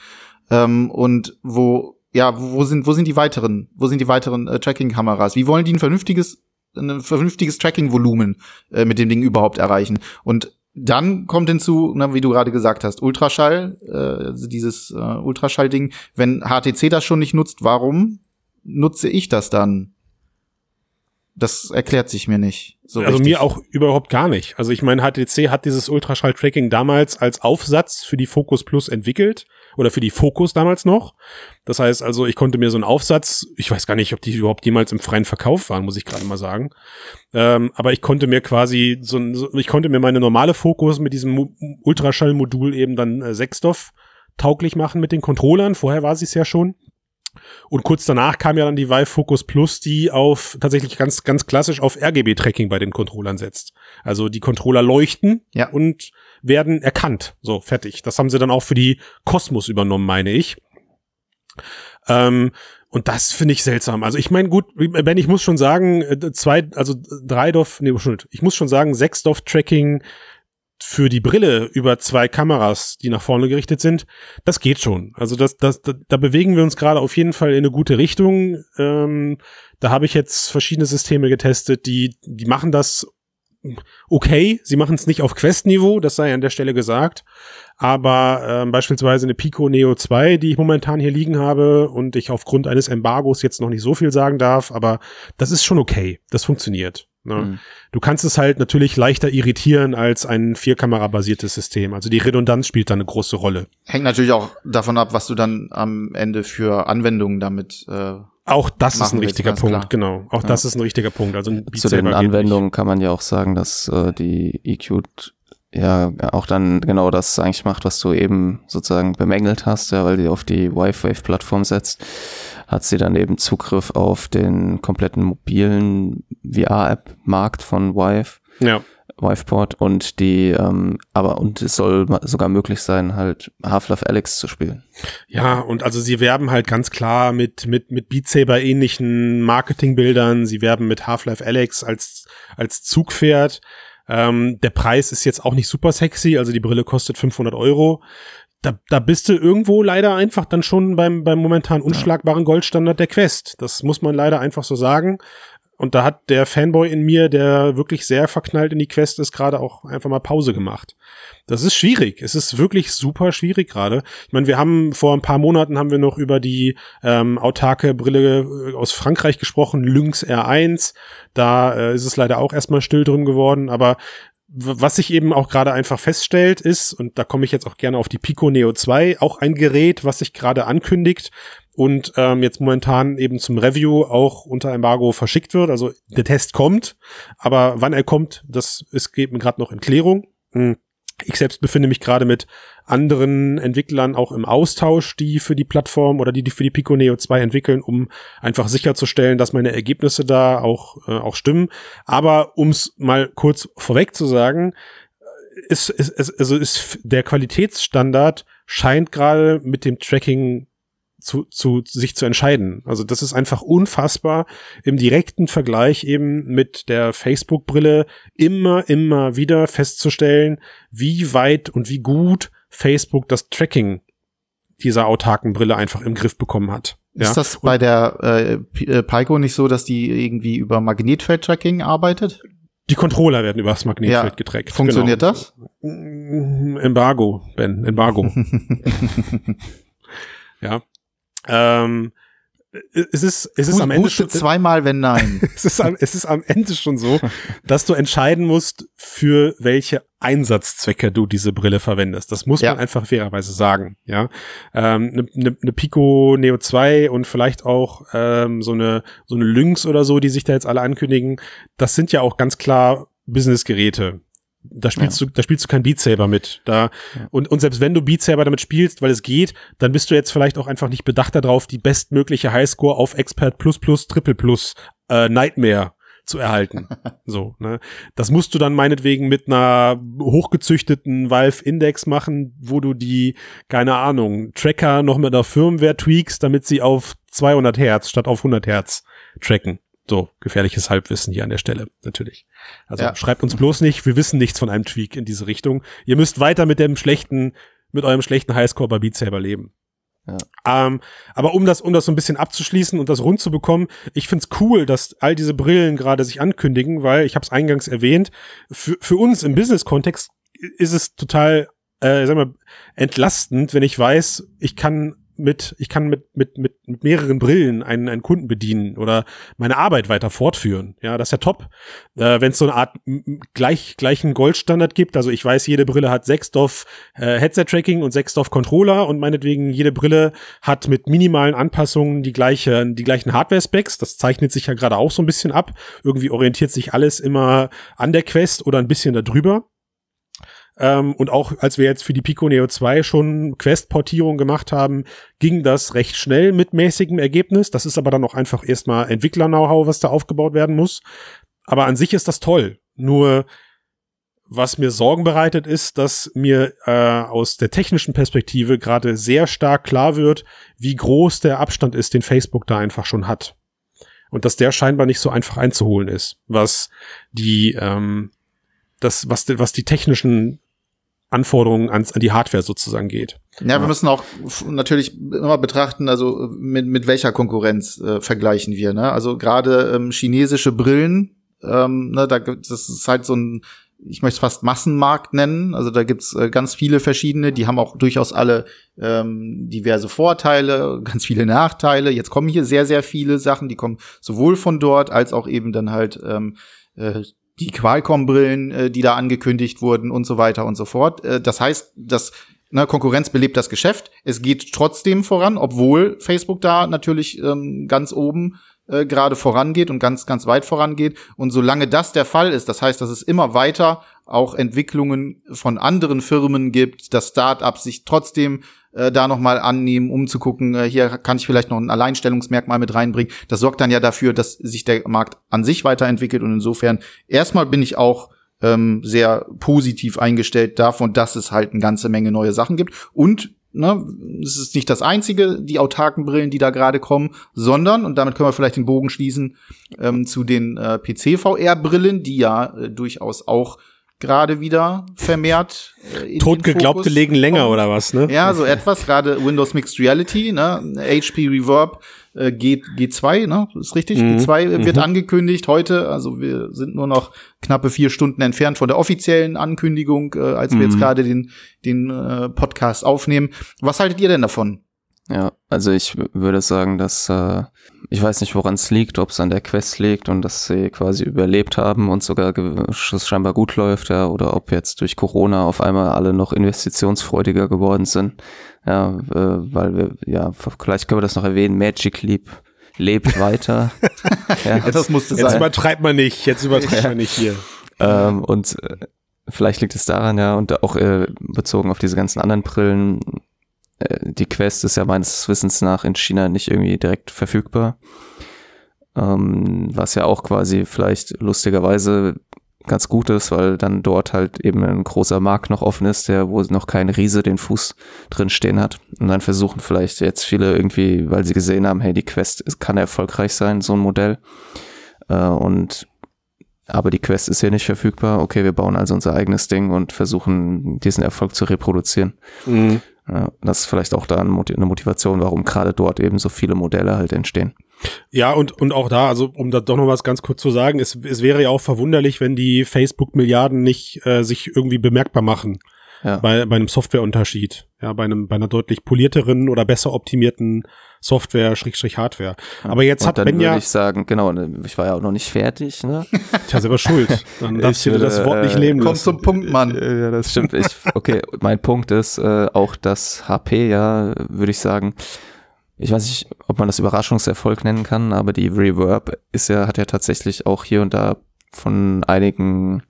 Ähm, und wo, ja, wo sind, wo sind die weiteren, wo sind die weiteren äh, Tracking-Kameras? Wie wollen die ein vernünftiges, ein vernünftiges Tracking-Volumen äh, mit dem Ding überhaupt erreichen? Und dann kommt hinzu, na, wie du gerade gesagt hast, Ultraschall, äh, dieses äh, Ultraschall-Ding. Wenn HTC das schon nicht nutzt, warum nutze ich das dann? Das erklärt sich mir nicht. So also richtig. mir auch überhaupt gar nicht. Also ich meine, HTC hat dieses Ultraschall-Tracking damals als Aufsatz für die Focus Plus entwickelt oder für die Focus damals noch. Das heißt also, ich konnte mir so einen Aufsatz, ich weiß gar nicht, ob die überhaupt jemals im freien Verkauf waren, muss ich gerade mal sagen. Ähm, aber ich konnte mir quasi so, so, ich konnte mir meine normale Focus mit diesem Ultraschall-Modul eben dann äh, Sechsstoff tauglich machen mit den Controllern. Vorher war sie es ja schon. Und kurz danach kam ja dann die Vive Focus Plus, die auf tatsächlich ganz, ganz klassisch auf RGB-Tracking bei den Controllern setzt. Also die Controller leuchten Ja. und werden erkannt. So, fertig. Das haben sie dann auch für die Cosmos übernommen, meine ich. Ähm, und das finde ich seltsam. Also ich meine, gut, Ben, ich muss schon sagen, äh, zwei, also drei Dorf, nee, Entschuldigung, ich muss schon sagen, sechs Dorf-Tracking für die Brille über zwei Kameras, die nach vorne gerichtet sind, das geht schon. Also das, das, da, da bewegen wir uns gerade auf jeden Fall in eine gute Richtung. Ähm, da habe ich jetzt verschiedene Systeme getestet, die, die machen das okay. Sie machen es nicht auf Quest-Niveau, das sei an der Stelle gesagt. Aber ähm, beispielsweise eine Pico Neo 2, die ich momentan hier liegen habe und ich aufgrund eines Embargos jetzt noch nicht so viel sagen darf, aber das ist schon okay. Das funktioniert. Ne? Mhm. Du kannst es halt natürlich leichter irritieren als ein Vierkamera-basiertes System. Also die Redundanz spielt da eine große Rolle. Hängt natürlich auch davon ab, was du dann am Ende für Anwendungen damit äh, Auch das ist ein richtiger Punkt, klar. genau. Auch das ist ein richtiger Punkt. Also Zu den Anwendungen kann man ja auch sagen, dass äh, die EQ ja auch dann genau das eigentlich macht, was du eben sozusagen bemängelt hast, ja, weil die auf die Wi-Fi-Plattform setzt, hat sie dann eben Zugriff auf den kompletten mobilen VR-App-Markt von Vive. Ja. Viveport und die, ähm, aber und es soll sogar möglich sein, halt Half-Life Alex zu spielen. Ja, und also sie werben halt ganz klar mit, mit, mit Beat Saber ähnlichen Marketingbildern. Sie werben mit Half-Life Alex als, als Zugpferd. Ähm, der Preis ist jetzt auch nicht super sexy, also die Brille kostet 500 Euro. Da, da bist du irgendwo leider einfach dann schon beim, beim momentan unschlagbaren Goldstandard der Quest. Das muss man leider einfach so sagen. Und da hat der Fanboy in mir, der wirklich sehr verknallt in die Quest ist, gerade auch einfach mal Pause gemacht. Das ist schwierig. Es ist wirklich super schwierig gerade. Ich meine, wir haben vor ein paar Monaten haben wir noch über die ähm, autarke Brille äh, aus Frankreich gesprochen, Lynx R1. Da äh, ist es leider auch erstmal still drin geworden, aber was sich eben auch gerade einfach feststellt ist, und da komme ich jetzt auch gerne auf die Pico Neo 2, auch ein Gerät, was sich gerade ankündigt und ähm, jetzt momentan eben zum Review auch unter Embargo verschickt wird. Also der Test kommt, aber wann er kommt, das ist eben gerade noch in Klärung. Hm. Ich selbst befinde mich gerade mit anderen Entwicklern auch im Austausch, die für die Plattform oder die, die für die Pico Neo 2 entwickeln, um einfach sicherzustellen, dass meine Ergebnisse da auch, äh, auch stimmen. Aber um es mal kurz vorweg zu sagen, ist, ist, ist, also ist der Qualitätsstandard scheint gerade mit dem Tracking zu, zu sich zu entscheiden. Also das ist einfach unfassbar im direkten Vergleich eben mit der Facebook-Brille immer, immer wieder festzustellen, wie weit und wie gut Facebook das Tracking dieser autarken Brille einfach im Griff bekommen hat. Ist das bei der äh, äh, Pico nicht so, dass die irgendwie über Magnetfeld-Tracking arbeitet? Die Controller werden übers Magnetfeld Ja. getrackt. Funktioniert genau. das? Embargo, Ben, Embargo. <laughs> <laughs> ja. Ähm, es ist, es ist am Ende schon, zweimal, wenn nein. <laughs> es ist, am, es ist am Ende schon so, <laughs> dass du entscheiden musst, für welche Einsatzzwecke du diese Brille verwendest. Das muss Ja. man einfach fairerweise sagen. Ja, ähm, eine ne, ne Pico Neo 2 und vielleicht auch ähm, so eine so eine Lynx oder so, die sich da jetzt alle ankündigen. Das sind ja auch ganz klar Businessgeräte. Da spielst du, da spielst du kein Beat Saber mit. Da, und, und selbst wenn du Beat Saber damit spielst, weil es geht, dann bist du jetzt vielleicht auch einfach nicht bedacht darauf, die bestmögliche Highscore auf Expert Plus Plus Triple Plus äh, Nightmare zu erhalten. <laughs> so, ne? Das musst du dann meinetwegen mit einer hochgezüchteten Valve Index machen, wo du die, keine Ahnung, Tracker noch mit einer Firmware tweakst, damit sie auf 200 Hertz statt auf 100 Hertz tracken. So, gefährliches Halbwissen hier an der Stelle, natürlich. Also Ja. schreibt uns bloß nicht, wir wissen nichts von einem Tweak in diese Richtung. Ihr müsst weiter mit dem schlechten, mit eurem schlechten Highscore bei Beat Saber leben. Ähm, aber um das, um das so ein bisschen abzuschließen und das rund zu bekommen, ich find's cool, dass all diese Brillen gerade sich ankündigen, weil ich habe es eingangs erwähnt, für, für uns im Business-Kontext ist es total, äh, sag mal, entlastend, wenn ich weiß, ich kann mit, ich kann mit, mit, mit, mit mehreren Brillen einen, einen Kunden bedienen oder meine Arbeit weiter fortführen. Ja, das ist ja top. Äh, wenn es so eine Art gleich, gleichen Goldstandard gibt, also ich weiß, jede Brille hat 6 DOF äh, Headset-Tracking und 6 DOF Controller und meinetwegen jede Brille hat mit minimalen Anpassungen die gleiche, die gleichen Hardware-Specs. Das zeichnet sich ja gerade auch so ein bisschen ab. Irgendwie orientiert sich alles immer an der Quest oder ein bisschen darüber. Ähm, und auch als wir jetzt für die Pico Neo 2 schon Quest-Portierung gemacht haben, ging das recht schnell mit mäßigem Ergebnis. Das ist aber dann auch einfach erstmal Entwickler-Know-how, was da aufgebaut werden muss. Aber an sich ist das toll. Nur was mir Sorgen bereitet, ist, dass mir äh, aus der technischen Perspektive gerade sehr stark klar wird, wie groß der Abstand ist, den Facebook da einfach schon hat. Und dass der scheinbar nicht so einfach einzuholen ist, was die, ähm, das, was, die- was die technischen Anforderungen ans, an die Hardware sozusagen geht. Ja, wir müssen auch natürlich immer betrachten, also mit, mit welcher Konkurrenz äh, vergleichen wir. Ne? Also gerade ähm, chinesische Brillen, ähm, ne, da gibt das ist halt so ein, ich möchte es fast Massenmarkt nennen. Also da gibt's äh, ganz viele verschiedene, die haben auch durchaus alle ähm, diverse Vorteile, <laughs> ganz viele Nachteile. Jetzt kommen hier sehr, sehr viele Sachen, die kommen sowohl von dort als auch eben dann halt ähm, äh, die Qualcomm-Brillen, äh, die da angekündigt wurden und so weiter und so fort. Äh, das heißt, dass ne, Konkurrenz belebt das Geschäft. Es geht trotzdem voran, obwohl Facebook da natürlich ähm, ganz oben äh, gerade vorangeht und ganz, ganz weit vorangeht. Und solange das der Fall ist, das heißt, dass es immer weiter auch Entwicklungen von anderen Firmen gibt, dass Startups sich trotzdem äh, da noch mal annehmen, um zu gucken, äh, hier kann ich vielleicht noch ein Alleinstellungsmerkmal mit reinbringen. Das sorgt dann ja dafür, dass sich der Markt an sich weiterentwickelt und insofern erstmal bin ich auch ähm, sehr positiv eingestellt davon, dass es halt eine ganze Menge neue Sachen gibt und ne, es ist nicht das einzige, die autarken Brillen, die da gerade kommen, sondern, und damit können wir vielleicht den Bogen schließen, ähm, zu den äh, PC-VR-Brillen, die ja äh, durchaus auch gerade wieder vermehrt äh, Totgeglaubte legen länger oder was, ne? Ja, so etwas, gerade Windows Mixed Reality, ne? HP Reverb äh, G, G2, ne? Ist richtig? Mhm. G2 wird angekündigt heute. Also wir sind nur noch knappe vier Stunden entfernt von der offiziellen Ankündigung, äh, als wir jetzt gerade den, den äh, Podcast aufnehmen. Was haltet ihr denn davon? Ja, also ich würde sagen, dass äh, ich weiß nicht, woran es liegt, ob es an der Quest liegt und dass sie quasi überlebt haben und sogar es scheinbar gut läuft, ja, oder ob jetzt durch Corona auf einmal alle noch investitionsfreudiger geworden sind. Ja, äh, weil wir, ja, vielleicht können wir das noch erwähnen, Magic Leap lebt weiter. <laughs> ja, das musste Jetzt sein. übertreibt man nicht, jetzt übertreibt man nicht hier. Ähm, und äh, vielleicht liegt es daran, ja, und auch äh, bezogen auf diese ganzen anderen Brillen, die Quest ist ja meines Wissens nach in China nicht irgendwie direkt verfügbar. Ähm, was ja auch quasi vielleicht lustigerweise ganz gut ist, weil dann dort halt eben ein großer Markt noch offen ist, der, wo noch kein Riese den Fuß drin stehen hat. Und dann versuchen vielleicht jetzt viele irgendwie, weil sie gesehen haben, hey, die Quest kann erfolgreich sein, so ein Modell. Äh, und aber die Quest ist hier nicht verfügbar. Okay, wir bauen also unser eigenes Ding und versuchen diesen Erfolg zu reproduzieren. Mhm. Ja, das ist vielleicht auch da eine Moti- eine Motivation, warum gerade dort eben so viele Modelle halt entstehen. Ja, und, und auch da, also um da doch noch was ganz kurz zu sagen, es, es wäre ja auch verwunderlich, wenn die Facebook-Milliarden nicht äh, sich irgendwie bemerkbar machen Ja. bei, bei einem Softwareunterschied. Ja, bei einem, bei einer deutlich polierteren oder besser optimierten Software, Schrägstrich Hardware. Aber jetzt und hat dann Ben ja, würde ich sagen, genau, ne, ich war ja auch noch nicht fertig, ne? <laughs> tja, selber schuld. Dann darfst du dir würde, das Wort nicht äh, nehmen Kommt lassen. zum Punkt, Mann. Äh, Ja, das stimmt. Ich, okay, mein Punkt ist äh, auch das HP, ja, würde ich sagen. Ich weiß nicht, ob man das Überraschungserfolg nennen kann, aber die Reverb ist ja, hat ja tatsächlich auch hier und da von einigen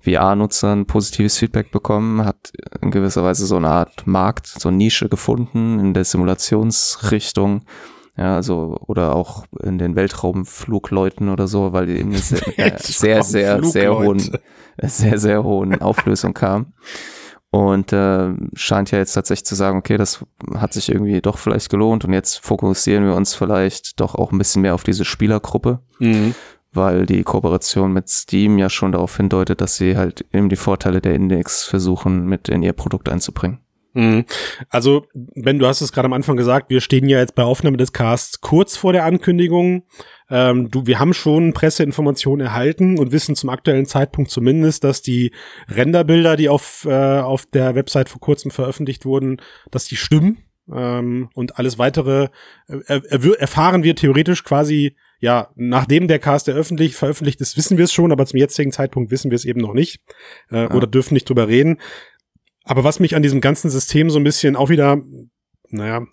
VR-Nutzern positives Feedback bekommen, hat in gewisser Weise so eine Art Markt, so eine Nische gefunden in der Simulationsrichtung. Ja, also, oder auch in den Weltraumflugleuten oder so, weil die eben eine sehr, äh, <laughs> sehr, sehr, sehr hohen, sehr, sehr hohen Auflösung kam. Und äh, scheint ja jetzt tatsächlich zu sagen, okay, das hat sich irgendwie doch vielleicht gelohnt und jetzt fokussieren wir uns vielleicht doch auch ein bisschen mehr auf diese Spielergruppe, Mhm. Weil die Kooperation mit Steam ja schon darauf hindeutet, dass sie halt eben die Vorteile der Index versuchen mit in ihr Produkt einzubringen. Mhm. Also, Ben, du hast es gerade am Anfang gesagt, wir stehen ja jetzt bei Aufnahme des Casts kurz vor der Ankündigung. Ähm, du, wir haben schon Presseinformationen erhalten und wissen zum aktuellen Zeitpunkt zumindest, dass die Renderbilder, die auf, äh, auf der Website vor kurzem veröffentlicht wurden, dass die stimmen. Ähm, und alles weitere äh, er, erfahren wir theoretisch quasi, ja, nachdem der Cast eröffentlicht, veröffentlicht ist, wissen wir es schon, aber zum jetzigen Zeitpunkt wissen wir es eben noch nicht äh, Ja. oder dürfen nicht drüber reden. Aber was mich an diesem ganzen System so ein bisschen auch wieder, naja,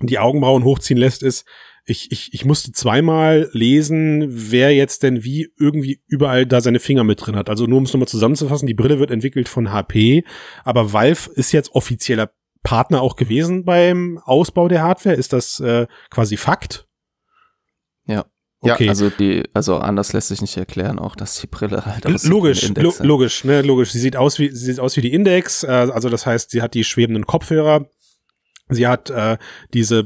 die Augenbrauen hochziehen lässt, ist, ich, ich, ich musste zweimal lesen, wer jetzt denn wie irgendwie überall da seine Finger mit drin hat. Also nur um es nochmal zusammenzufassen, die Brille wird entwickelt von HP, aber Valve ist jetzt offizieller Partner auch gewesen beim Ausbau der Hardware. Ist das äh, quasi Fakt? Ja. Okay. Also die, also anders lässt sich nicht erklären, auch dass die Brille halt aussieht wie logisch, lo logisch, ne, logisch. Sie sieht aus wie sie sieht aus wie die Index, äh, also das heißt, sie hat die schwebenden Kopfhörer. Sie hat äh, diese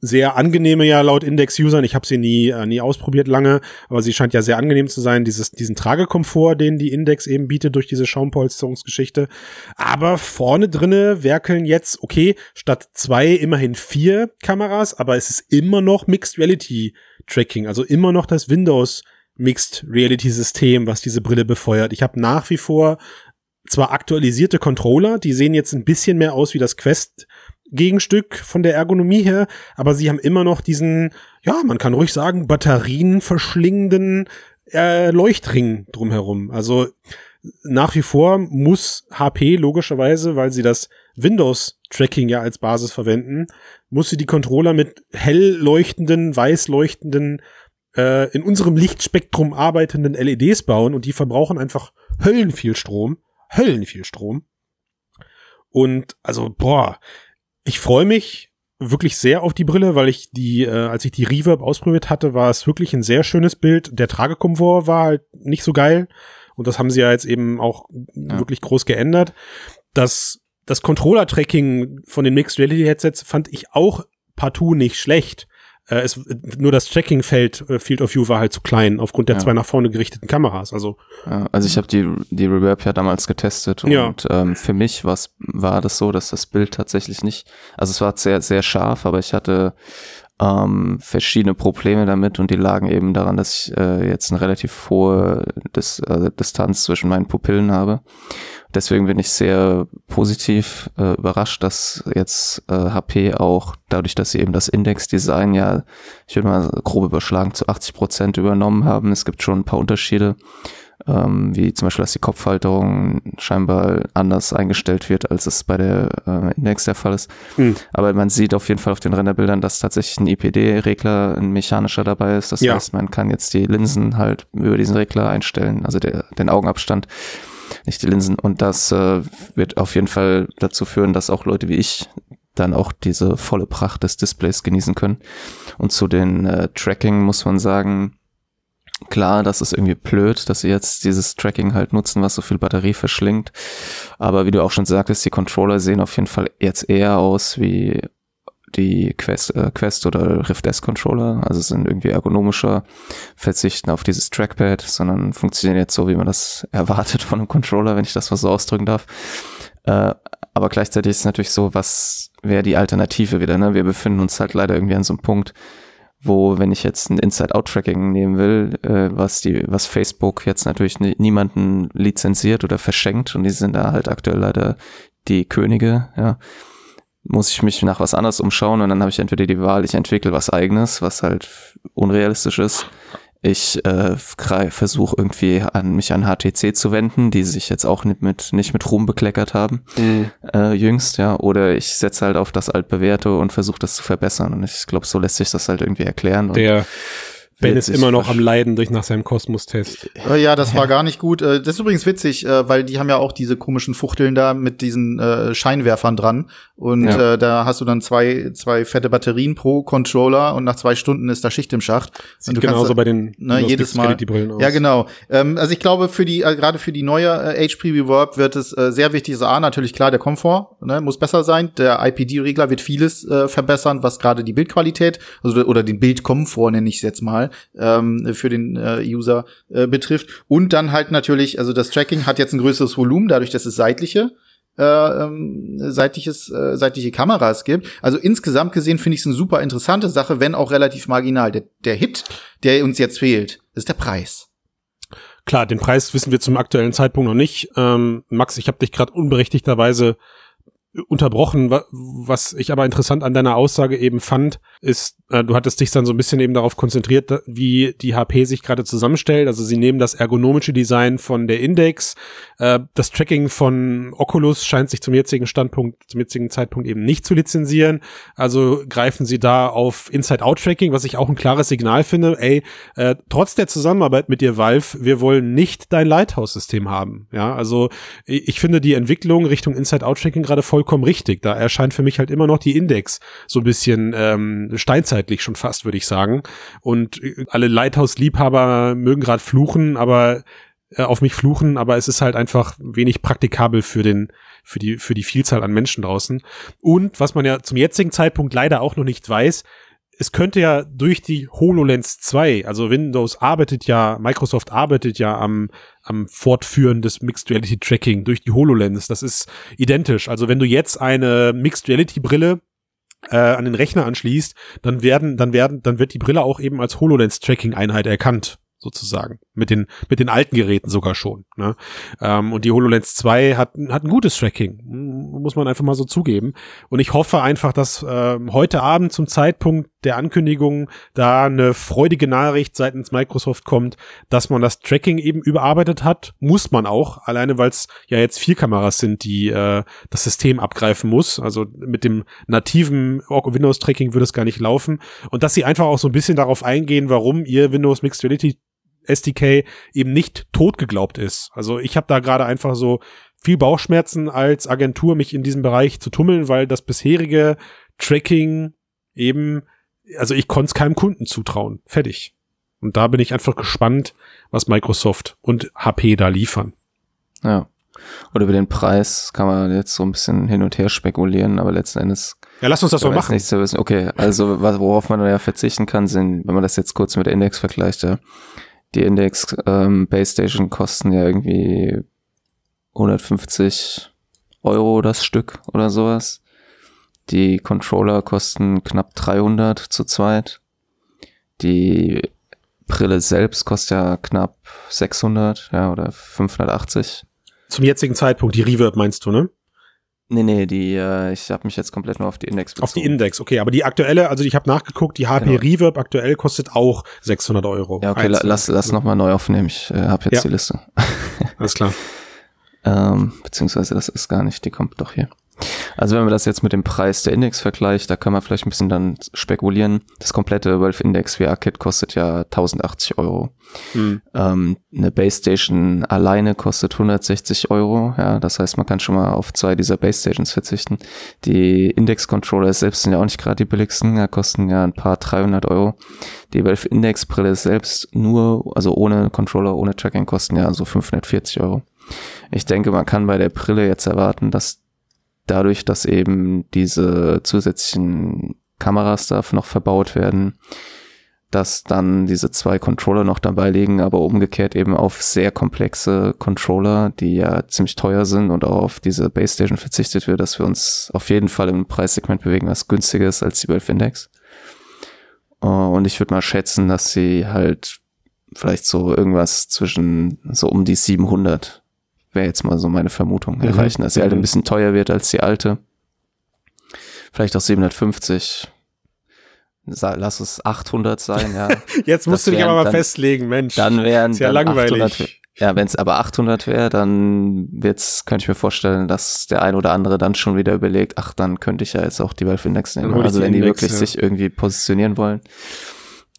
sehr angenehme ja laut Index-Usern. Ich habe sie nie äh, nie ausprobiert lange, aber sie scheint ja sehr angenehm zu sein. Dieses diesen Tragekomfort, den die Index eben bietet durch diese Schaumpolsterungsgeschichte. Aber vorne drinne werkeln jetzt okay statt zwei immerhin vier Kameras, aber es ist immer noch Mixed Reality Tracking, also immer noch das Windows Mixed Reality System, was diese Brille befeuert. Ich habe nach wie vor zwar aktualisierte Controller, die sehen jetzt ein bisschen mehr aus wie das Quest Gegenstück von der Ergonomie her, aber sie haben immer noch diesen, ja, man kann ruhig sagen, Batterien verschlingenden äh, Leuchtring drumherum. Also nach wie vor muss HP logischerweise, weil sie das Windows-Tracking ja als Basis verwenden, muss sie die Controller mit hell leuchtenden, weiß leuchtenden, äh, in unserem Lichtspektrum arbeitenden LEDs bauen und die verbrauchen einfach höllenviel Strom. Höllenviel Strom. Und also, boah, ich freue mich wirklich sehr auf die Brille, weil ich die, äh, als ich die Reverb ausprobiert hatte, war es wirklich ein sehr schönes Bild. Der Tragekomfort war halt nicht so geil. Und das haben sie ja jetzt eben auch Ja. wirklich groß geändert. Das, das Controller-Tracking von den Mixed Reality Headsets fand ich auch partout nicht schlecht. Äh, es, nur das Tracking-Feld, äh, Field of View war halt zu klein, aufgrund der Ja. zwei nach vorne gerichteten Kameras. Also, Ja, also ich habe die, die Reverb ja damals getestet und Ja. ähm, für mich war das so, dass das Bild tatsächlich nicht, also es war sehr, sehr scharf, aber ich hatte ähm, verschiedene Probleme damit und die lagen eben daran, dass ich äh, jetzt eine relativ hohe Dis äh, Distanz zwischen meinen Pupillen habe. Deswegen bin ich sehr positiv äh, überrascht, dass jetzt äh, HP auch dadurch, dass sie eben das Index-Design ja, ich würde mal grob überschlagen, zu 80 Prozent übernommen haben. Es gibt schon ein paar Unterschiede, ähm, wie zum Beispiel, dass die Kopfhalterung scheinbar anders eingestellt wird, als es bei der äh, Index der Fall ist. Hm. Aber man sieht auf jeden Fall auf den Renderbildern, dass tatsächlich ein IPD-Regler, ein mechanischer dabei ist. Das Ja. heißt, man kann jetzt die Linsen halt über diesen Regler einstellen, also der, den Augenabstand, nicht die Linsen. Und das äh, wird auf jeden Fall dazu führen, dass auch Leute wie ich dann auch diese volle Pracht des Displays genießen können. Und zu den äh, Tracking muss man sagen, klar, das ist irgendwie blöd, dass sie jetzt dieses Tracking halt nutzen, was so viel Batterie verschlingt. Aber wie du auch schon sagtest, die Controller sehen auf jeden Fall jetzt eher aus wie die Quest, äh, Quest oder Rift S Controller, also sind irgendwie ergonomischer, verzichten auf dieses Trackpad, sondern funktionieren jetzt so, wie man das <laughs> erwartet von einem Controller, wenn ich das mal so ausdrücken darf. Äh, aber gleichzeitig ist es natürlich so, was wäre die Alternative wieder, ne? Wir befinden uns halt leider irgendwie an so einem Punkt, wo, wenn ich jetzt ein Inside-Out-Tracking nehmen will, äh, was die, was Facebook jetzt natürlich nie, niemanden lizenziert oder verschenkt und die sind da halt aktuell leider die Könige, ja, muss ich mich nach was anderes umschauen und dann habe ich entweder die Wahl, ich entwickle was eigenes, was halt unrealistisch ist. Ich äh, versuche irgendwie an mich an HTC zu wenden, die sich jetzt auch nicht mit nicht mit Ruhm bekleckert haben äh, jüngst, ja, oder ich setze halt auf das altbewährte und versuche das zu verbessern. Und ich glaube, so lässt sich das halt irgendwie erklären. Und der, Ben ist immer noch am Leiden durch nach seinem Kosmos-Test. Äh, ja, das war gar nicht gut. Äh, das ist übrigens witzig, äh, weil die haben ja auch diese komischen Fuchteln da mit diesen Scheinwerfern dran. Und Ja. da hast du dann zwei, zwei fette Batterien pro Controller und nach zwei Stunden ist da Schicht im Schacht. Sieht und du kannst- genauso bei den Ne, jedes Mal. die Brillen aus. Ja, genau. Ähm, also ich glaube, für die, gerade für die neue HP Reverb wird es sehr wichtig. So, A, natürlich klar, der Komfort ne, muss besser sein. Der IPD-Regler wird vieles äh, verbessern, was gerade die Bildqualität, also oder den Bildkomfort nenne ich es jetzt mal, ähm, für den äh, User äh, betrifft. Und dann halt natürlich, also das Tracking hat jetzt ein größeres Volumen, dadurch, dass es seitliche äh, ähm, seitliches, äh, seitliche Kameras gibt. Also insgesamt gesehen finde ich es eine super interessante Sache, wenn auch relativ marginal. Der, der Hit, der uns jetzt fehlt, ist der Preis. Klar, den Preis wissen wir zum aktuellen Zeitpunkt noch nicht. Ähm, Max, ich habe dich gerade unberechtigterweise unterbrochen. Wa- Was ich aber interessant an deiner Aussage eben fand, ist, du hattest dich dann so ein bisschen eben darauf konzentriert, wie die HP sich gerade zusammenstellt. Also sie nehmen das ergonomische Design von der Index. Äh, das Tracking von Oculus scheint sich zum jetzigen Standpunkt, zum jetzigen Zeitpunkt eben nicht zu lizenzieren. Also greifen sie da auf Inside-Out-Tracking, was ich auch ein klares Signal finde. Ey, äh, trotz der Zusammenarbeit mit dir, Valve, wir wollen nicht dein Lighthouse-System haben. Ja, also ich, finde die Entwicklung Richtung Inside-Out-Tracking gerade vollkommen richtig. Da erscheint für mich halt immer noch die Index so ein bisschen ähm, steinzeitlich schon fast, würde ich sagen. Und äh, alle Lighthouse-Liebhaber mögen gerade fluchen, aber äh, auf mich fluchen, aber es ist halt einfach wenig praktikabel für den für die für die Vielzahl an Menschen draußen. Und was man ja zum jetzigen Zeitpunkt leider auch noch nicht weiß, es könnte ja durch die HoloLens 2, also Windows arbeitet ja, Microsoft arbeitet ja am, am Fortführen des Mixed Reality Tracking durch die HoloLens. Das ist identisch. Also wenn du jetzt eine Mixed Reality Brille äh, an den Rechner anschließt, dann werden, dann werden, dann wird die Brille auch eben als HoloLens Tracking Einheit erkannt sozusagen. Mit den, mit den alten Geräten sogar schon. Ne? Ähm, und die HoloLens 2 hat, hat ein gutes Tracking. Muss man einfach mal so zugeben. Und ich hoffe einfach, dass ähm, heute Abend zum Zeitpunkt der Ankündigung da eine freudige Nachricht seitens Microsoft kommt, dass man das Tracking eben überarbeitet hat. Muss man auch, alleine weil es ja jetzt vier Kameras sind, die äh, das System abgreifen muss. Also mit dem nativen Windows-Tracking würde es gar nicht laufen. Und dass sie einfach auch so ein bisschen darauf eingehen, warum ihr Windows Mixed Reality SDK eben nicht tot geglaubt ist. Also ich habe da gerade einfach so viel Bauchschmerzen als Agentur, mich in diesem Bereich zu tummeln, weil das bisherige Tracking eben, also ich konnte es keinem Kunden zutrauen. Fertig. Und da bin ich einfach gespannt, was Microsoft und HP da liefern. Ja. Und über den Preis kann man jetzt so ein bisschen hin und her spekulieren, aber letzten Endes Ja, lass uns das Da doch machen. Nichts zu wissen. Okay, also <laughs> worauf man ja verzichten kann, sind, wenn man das jetzt kurz mit der Index vergleicht, ja, die Index ähm, Base Station kosten ja irgendwie 150 Euro das Stück oder sowas. Die Controller kosten knapp 300 zu zweit. Die Brille selbst kostet ja knapp 600, ja, oder 580. Zum jetzigen Zeitpunkt, die Reverb meinst du, ne? Nee, nee, die, äh, ich habe mich jetzt komplett nur auf die Index bezogen. Auf die Index, okay. Aber die aktuelle, also ich habe nachgeguckt, die HP Genau. Reverb aktuell kostet auch 600 Euro. Ja, okay, la, lass, lass noch mal neu aufnehmen. Ich äh, habe jetzt Ja. die Liste. Alles klar. <laughs> Ähm, beziehungsweise das ist gar nicht, die kommt doch hier. Also wenn man das jetzt mit dem Preis der Index vergleicht, da kann man vielleicht ein bisschen dann spekulieren. Das komplette Valve Index VR Kit kostet ja 1080 Euro. Hm. Ähm, eine Base Station alleine kostet 160 Euro. Ja, das heißt, man kann schon mal auf zwei dieser Base Stations verzichten. Die Index Controller selbst sind ja auch nicht gerade die billigsten. Da kosten ja ein paar 300 Euro. Die Valve Index Brille selbst nur, also ohne Controller, ohne Tracking kosten ja so 540 Euro. Ich denke, man kann bei der Brille jetzt erwarten, dass dadurch, dass eben diese zusätzlichen Kameras da noch verbaut werden, dass dann diese zwei Controller noch dabei liegen, aber umgekehrt eben auf sehr komplexe Controller, die ja ziemlich teuer sind und auch auf diese Base Station verzichtet wird, dass wir uns auf jeden Fall im Preissegment bewegen, was günstiger ist als die Valve Index. Äh, Und ich würde mal schätzen, dass sie halt vielleicht so irgendwas zwischen so um die 700 wäre jetzt mal so meine Vermutung Mhm. erreichen, dass sie halt Mhm. ein bisschen teuer wird als die alte. Vielleicht auch 750. Sa- Lass es 800 sein, ja. <laughs> Jetzt musst Das du dich wären aber mal dann- festlegen, Mensch. Dann wären ist ja dann langweilig. 800, ja, wenn es aber 800 wäre, dann wird's, könnte ich mir vorstellen, dass der ein oder andere dann schon wieder überlegt, ach, dann könnte ich ja jetzt auch die Valve Index nehmen. Also die wenn die Index, wirklich ja. sich irgendwie positionieren wollen.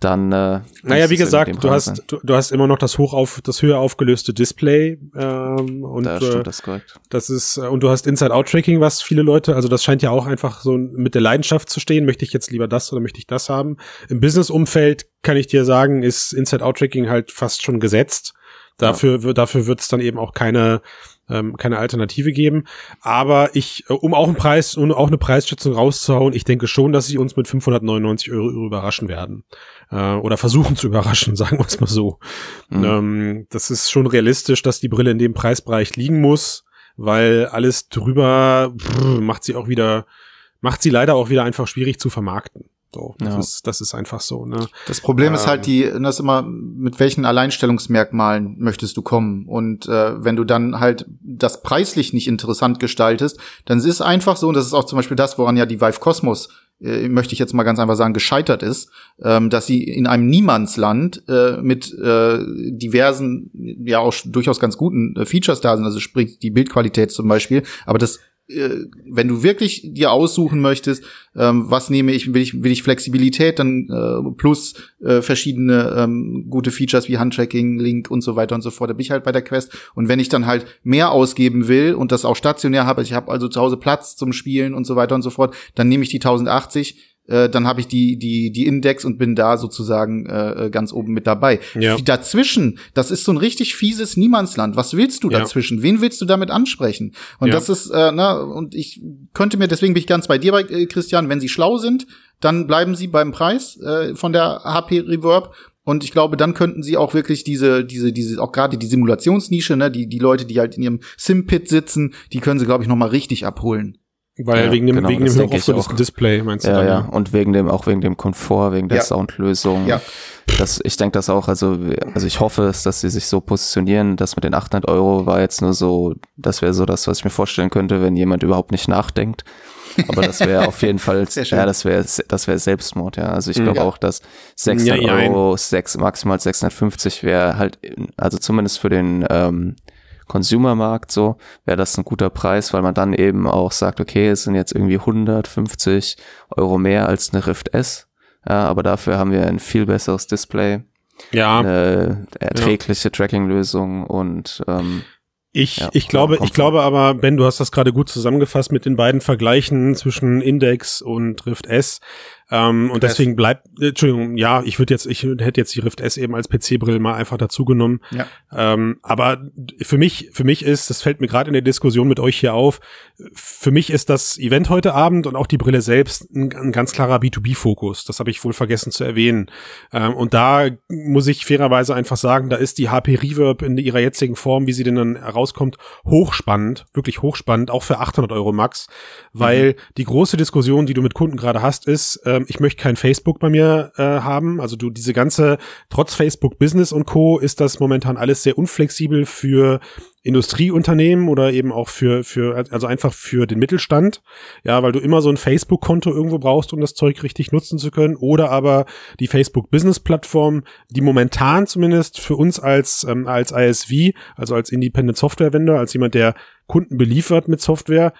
Dann. Äh, naja, wie gesagt, du hast, du, du, hast immer noch das hoch auf, das höher aufgelöste Display ähm, und da stimmt, das, korrekt. das ist und du hast Inside-Out-Tracking, was viele Leute, also das scheint ja auch einfach so mit der Leidenschaft zu stehen. Möchte ich jetzt lieber das oder möchte ich das haben? Im Business-Umfeld kann ich dir sagen, ist Inside-Out-Tracking halt fast schon gesetzt. Dafür, ja. dafür wird es dann eben auch keine ähm, keine Alternative geben. Aber ich, äh, um auch einen Preis, um auch eine Preisschätzung rauszuhauen, ich denke schon, dass sie uns mit 599 Euro überraschen werden. Äh, oder versuchen zu überraschen, <laughs> sagen wir es mal so. Mhm. Ähm, das ist schon realistisch, dass die Brille in dem Preisbereich liegen muss, weil alles drüber pff, macht sie auch wieder, macht sie leider auch wieder einfach schwierig zu vermarkten. So, das, ja. ist, das ist einfach so. Ne? Das Problem ähm, ist halt ähm. die, das ist immer, mit welchen Alleinstellungsmerkmalen möchtest du kommen? Und äh, wenn du dann halt das preislich nicht interessant gestaltest, dann ist es einfach so, und das ist auch zum Beispiel das, woran ja die Vive Cosmos äh, möchte ich jetzt mal ganz einfach sagen, gescheitert ist, ähm, dass sie in einem Niemandsland äh, mit äh, diversen, ja auch durchaus ganz guten äh, Features da sind, also sprich die Bildqualität zum Beispiel, aber das wenn du wirklich dir aussuchen möchtest, ähm, was nehme ich, will ich, will ich Flexibilität, dann äh, plus äh, verschiedene ähm, gute Features wie Handtracking, Link und so weiter und so fort, da bin ich halt bei der Quest. Und wenn ich dann halt mehr ausgeben will und das auch stationär habe, ich habe also zu Hause Platz zum Spielen und so weiter und so fort, dann nehme ich die 1080 äh, dann habe ich die die die Index und bin da sozusagen äh, äh, ganz oben mit dabei. Ja. Dazwischen, das ist so ein richtig fieses Niemandsland. Was willst du ja. dazwischen? Wen willst du damit ansprechen? Und ja. das ist äh, na und ich könnte mir deswegen bin ich ganz bei dir bei äh, Christian, wenn sie schlau sind, dann bleiben sie beim Preis äh, von der HP Reverb und ich glaube, dann könnten sie auch wirklich diese, diese, diese, auch gerade die Simulationsnische, ne, die, die Leute, die halt in ihrem Sim-Pit sitzen, die können sie, glaube ich, noch mal richtig abholen. Weil ja, wegen dem, genau, wegen dem hochaufgelösten Display, meinst du? Ja, dann, ja, und wegen dem, auch wegen dem Komfort, wegen der ja. Soundlösung. Ja. Das, ich denke das auch, also, also ich hoffe es, dass sie sich so positionieren, dass mit den 800 Euro war jetzt nur so, das wäre so das, was ich mir vorstellen könnte, wenn jemand überhaupt nicht nachdenkt. Aber das wäre <laughs> auf jeden Fall, ja, das wäre, das wäre Selbstmord, ja. Also ich glaube ja. auch, dass 600 ja, Euro, 6, maximal 650 wäre halt, also zumindest für den, ähm, Consumermarkt so, wäre das ein guter Preis, weil man dann eben auch sagt, okay, es sind jetzt irgendwie 150 Euro mehr als eine Rift S, ja, aber dafür haben wir ein viel besseres Display, ja, eine erträgliche ja. Tracking-Lösung und ähm, ich, ja, ich glaube, ich glaube aber, Ben, du hast das gerade gut zusammengefasst mit den beiden Vergleichen zwischen Index und Rift S. Ähm, und deswegen bleibt, äh, Entschuldigung, ja, ich würde jetzt, ich hätte jetzt die Rift S eben als PC-Brille mal einfach dazu genommen. Ja. Ähm, aber für mich, für mich ist, das fällt mir gerade in der Diskussion mit euch hier auf, für mich ist das Event heute Abend und auch die Brille selbst ein, ein ganz klarer B2B-Fokus. Das habe ich wohl vergessen zu erwähnen. Ähm, und da muss ich fairerweise einfach sagen, da ist die HP Reverb in ihrer jetzigen Form, wie sie denn dann herauskommt, hochspannend, wirklich hochspannend, auch für 800 Euro Max, weil mhm. die große Diskussion, die du mit Kunden gerade hast, ist, ähm, ähm, ich möchte kein Facebook bei mir äh, haben. Also du, diese ganze, trotz Facebook Business und Co. ist das momentan alles sehr unflexibel für Industrieunternehmen oder eben auch für, für, also einfach für den Mittelstand. Ja, weil du immer so ein Facebook-Konto irgendwo brauchst, um das Zeug richtig nutzen zu können. Oder aber die Facebook-Business-Plattform, die momentan zumindest für uns als, ähm, als ISV, also als Independent Software Vendor, als jemand, der Kunden beliefert mit Software,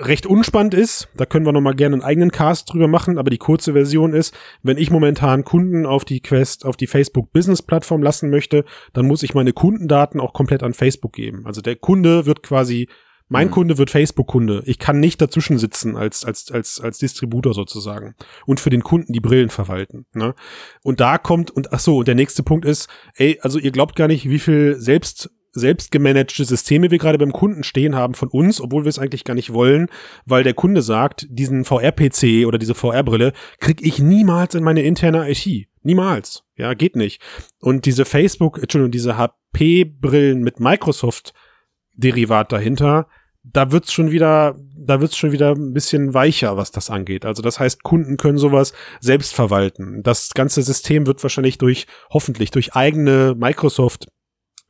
recht unspannend ist. Da können wir noch mal gerne einen eigenen Cast drüber machen, aber die kurze Version ist, wenn ich momentan Kunden auf die Quest, auf die Facebook Business Plattform lassen möchte, dann muss ich meine Kundendaten auch komplett an Facebook geben. Also der Kunde wird quasi mein mhm. Kunde wird Facebook-Kunde. Ich kann nicht dazwischen sitzen als, als, als, als Distributor sozusagen und für den Kunden die Brillen verwalten. Ne? Und da kommt, und ach so, und der nächste Punkt ist, ey, also ihr glaubt gar nicht, wie viel selbst selbstgemanagte Systeme wir gerade beim Kunden stehen haben von uns, obwohl wir es eigentlich gar nicht wollen, weil der Kunde sagt, diesen VR-PC oder diese VR-Brille krieg ich niemals in meine interne IT. Niemals. Ja, geht nicht. Und diese Facebook, Entschuldigung, diese HP-Brillen mit Microsoft-Derivat dahinter, da wird's schon wieder, da wird's schon wieder ein bisschen weicher, was das angeht. Also das heißt, Kunden können sowas selbst verwalten. Das ganze System wird wahrscheinlich durch, hoffentlich durch eigene Microsoft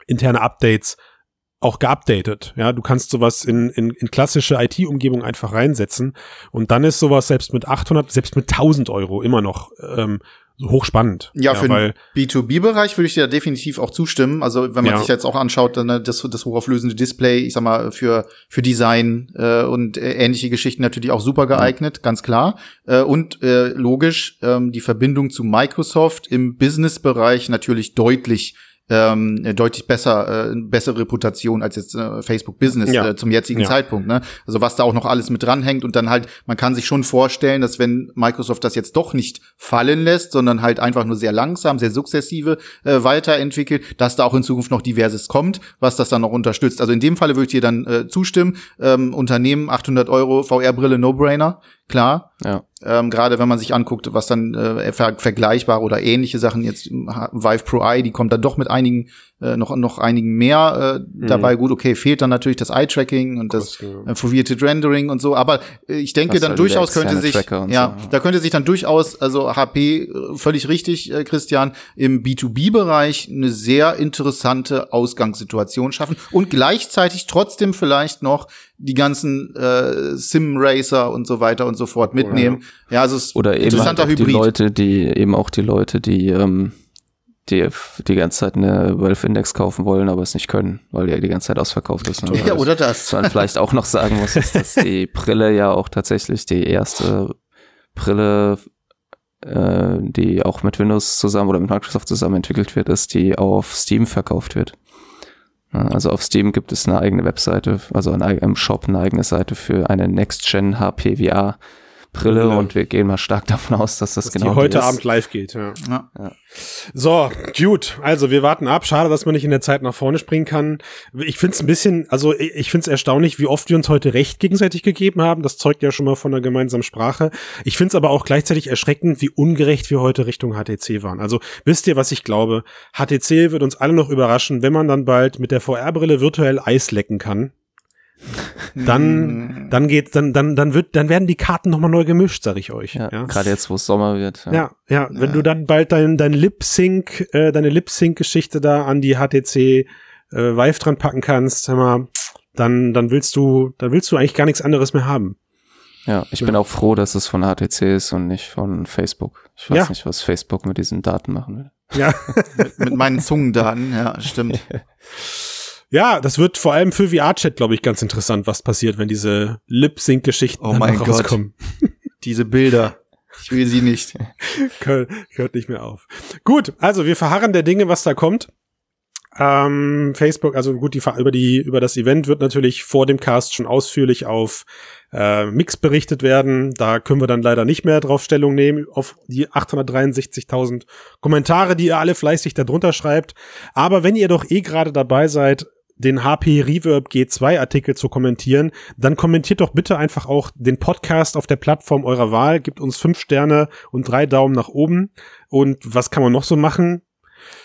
interne Updates auch geupdatet. Ja, du kannst sowas in, in, in klassische IT-Umgebung einfach reinsetzen und dann ist sowas selbst mit 800, selbst mit 1000 Euro immer noch ähm, hochspannend. Ja, für weil, den B2B-Bereich würde ich dir definitiv auch zustimmen. Also wenn man Ja. sich jetzt auch anschaut, dann äh, das, das hochauflösende Display, ich sag mal, für, für Design äh, und äh, ähnliche Geschichten natürlich auch super geeignet, ganz klar. Äh, und äh, logisch, ähm, die Verbindung zu Microsoft im Business-Bereich natürlich deutlich ähm, äh, deutlich besser, äh, bessere Reputation als jetzt äh, Facebook Business Ja. äh, zum jetzigen Ja. Zeitpunkt. Ne? Also was da auch noch alles mit dranhängt und dann halt, man kann sich schon vorstellen, dass wenn Microsoft das jetzt doch nicht fallen lässt, sondern halt einfach nur sehr langsam, sehr sukzessive äh, weiterentwickelt, dass da auch in Zukunft noch diverses kommt, was das dann noch unterstützt. Also in dem Falle würde ich dir dann äh, zustimmen. Ähm, Unternehmen 800 Euro VR-Brille No-Brainer, klar. Ja. Ähm, Gerade wenn man sich anguckt, was dann äh, ver vergleichbare oder ähnliche Sachen jetzt Ha- Vive Pro Eye, die kommt dann doch mit einigen äh, noch noch einigen mehr äh, dabei. Gut, okay, fehlt dann natürlich das Eye Tracking und das äh, Foveated Rendering und so. Aber äh, ich denke Hast dann durchaus könnte sich ja, so, ja. da könnte sich dann durchaus also HP äh, völlig richtig, äh, Christian, im B2B-Bereich eine sehr interessante Ausgangssituation schaffen und gleichzeitig trotzdem vielleicht noch die ganzen äh, Sim-Racer und so weiter und so fort mitnehmen. Ja, also es ist Oder eben halt interessanter auch die Hybrid. Leute, die eben auch die Leute, die ähm, die die ganze Zeit eine Valve Index kaufen wollen, aber es nicht können, weil die die ganze Zeit ausverkauft ist. Ne? ja, oder das. Was man vielleicht auch noch sagen muss, ist, dass die Brille ja auch tatsächlich die erste Brille, äh, die auch mit Windows zusammen oder mit Microsoft zusammen entwickelt wird, ist, die auf Steam verkauft wird. Also auf Steam gibt es eine eigene Webseite, also im Shop eine eigene Seite für eine Next-Gen HP VR Brille Brille. und wir gehen mal stark davon aus, dass das dass genau die heute ist. Abend live geht. Ja. Ja. So, gut. Also wir warten ab. Schade, dass man nicht in der Zeit nach vorne springen kann. Ich finde es ein bisschen, also ich, ich finde es erstaunlich, wie oft wir uns heute Recht gegenseitig gegeben haben. Das zeugt ja schon mal von einer gemeinsamen Sprache. Ich finde es aber auch gleichzeitig erschreckend, wie ungerecht wir heute Richtung HTC waren. Also wisst ihr, was ich glaube? HTC wird uns alle noch überraschen, wenn man dann bald mit der VR-Brille virtuell Eis lecken kann. Dann, dann geht, dann, dann, dann wird, dann werden die Karten nochmal neu gemischt, sag ich euch. Ja, ja. gerade jetzt, wo es Sommer wird. Ja, ja, wenn du dann bald dein, dein Lip-Sync, äh, deine Lip-Sync-Geschichte da an die HTC äh, Vive dran packen kannst, sag mal, dann, dann willst du, dann willst du eigentlich gar nichts anderes mehr haben. Ja, ich bin auch froh, dass es von HTC ist und nicht von Facebook. Ich weiß Ja. nicht, was Facebook mit diesen Daten machen will. Ja. <laughs> Mit meinen Zungendaten, ja, stimmt. <laughs> ja, das wird vor allem für VR-Chat, glaube ich, ganz interessant, was passiert, wenn diese Lip-Sync-Geschichten Oh mein noch Gott. rauskommen. <laughs> Diese Bilder. Ich will sie nicht. <laughs> Hör- Hört nicht mehr auf. Gut, also wir verharren der Dinge, was da kommt. Ähm, Facebook, also gut, die, über die, über das Event wird natürlich vor dem Cast schon ausführlich auf äh, Mix berichtet werden. Da können wir dann leider nicht mehr drauf Stellung nehmen, auf die 863.000 Kommentare, die ihr alle fleißig darunter schreibt. Aber wenn ihr doch eh gerade dabei seid, den HP Reverb G2 Artikel zu kommentieren, dann kommentiert doch bitte einfach auch den Podcast auf der Plattform eurer Wahl, gibt uns fünf Sterne und drei Daumen nach oben. Und was kann man noch so machen?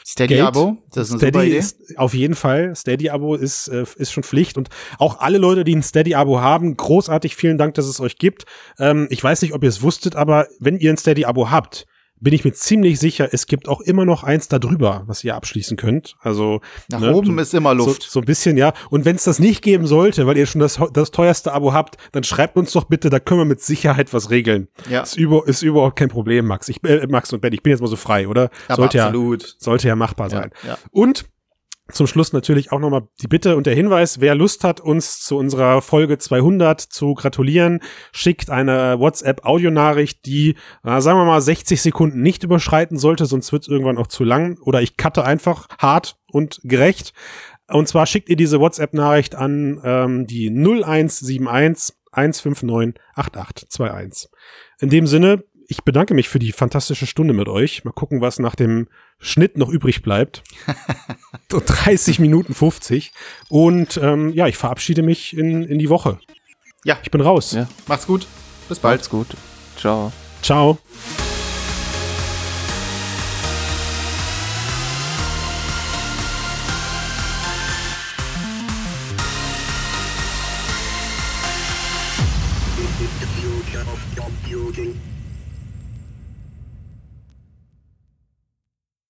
Steady-Abo, das ist eine super Steady Idee. ist auf jeden Fall. Steady-Abo ist, äh, ist schon Pflicht. Und auch alle Leute, die ein Steady-Abo haben, großartig vielen Dank, dass es euch gibt. Ähm, ich weiß nicht, ob ihr es wusstet, aber wenn ihr ein Steady-Abo habt, bin ich mir ziemlich sicher, es gibt auch immer noch eins da drüber, was ihr abschließen könnt. Also Nach ne, oben so, ist immer Luft. So, so ein bisschen, ja. Und wenn es das nicht geben sollte, weil ihr schon das, das teuerste Abo habt, dann schreibt uns doch bitte, da können wir mit Sicherheit was regeln. Ja. Ist, über, ist überhaupt kein Problem, Max. Ich, äh, Max und Ben, ich bin jetzt mal so frei, oder? Aber sollte absolut. Ja, sollte ja machbar sein. ja. Und zum Schluss natürlich auch nochmal die Bitte und der Hinweis, wer Lust hat, uns zu unserer Folge 200 zu gratulieren, schickt eine WhatsApp-Audionachricht, die, äh, sagen wir mal, 60 Sekunden nicht überschreiten sollte, sonst wird es irgendwann auch zu lang. Oder ich cutte einfach hart und gerecht. Und zwar schickt ihr diese WhatsApp-Nachricht an ähm, die 0171 159 8821. In dem Sinne, ich bedanke mich für die fantastische Stunde mit euch. Mal gucken, was nach dem Schnitt noch übrig bleibt. <laughs> So 30 Minuten 50. Und ähm, ja, ich verabschiede mich in, in die Woche. Ja. Ich bin raus. Ja. Macht's gut. Bis bald. Macht's gut. Ciao. Ciao.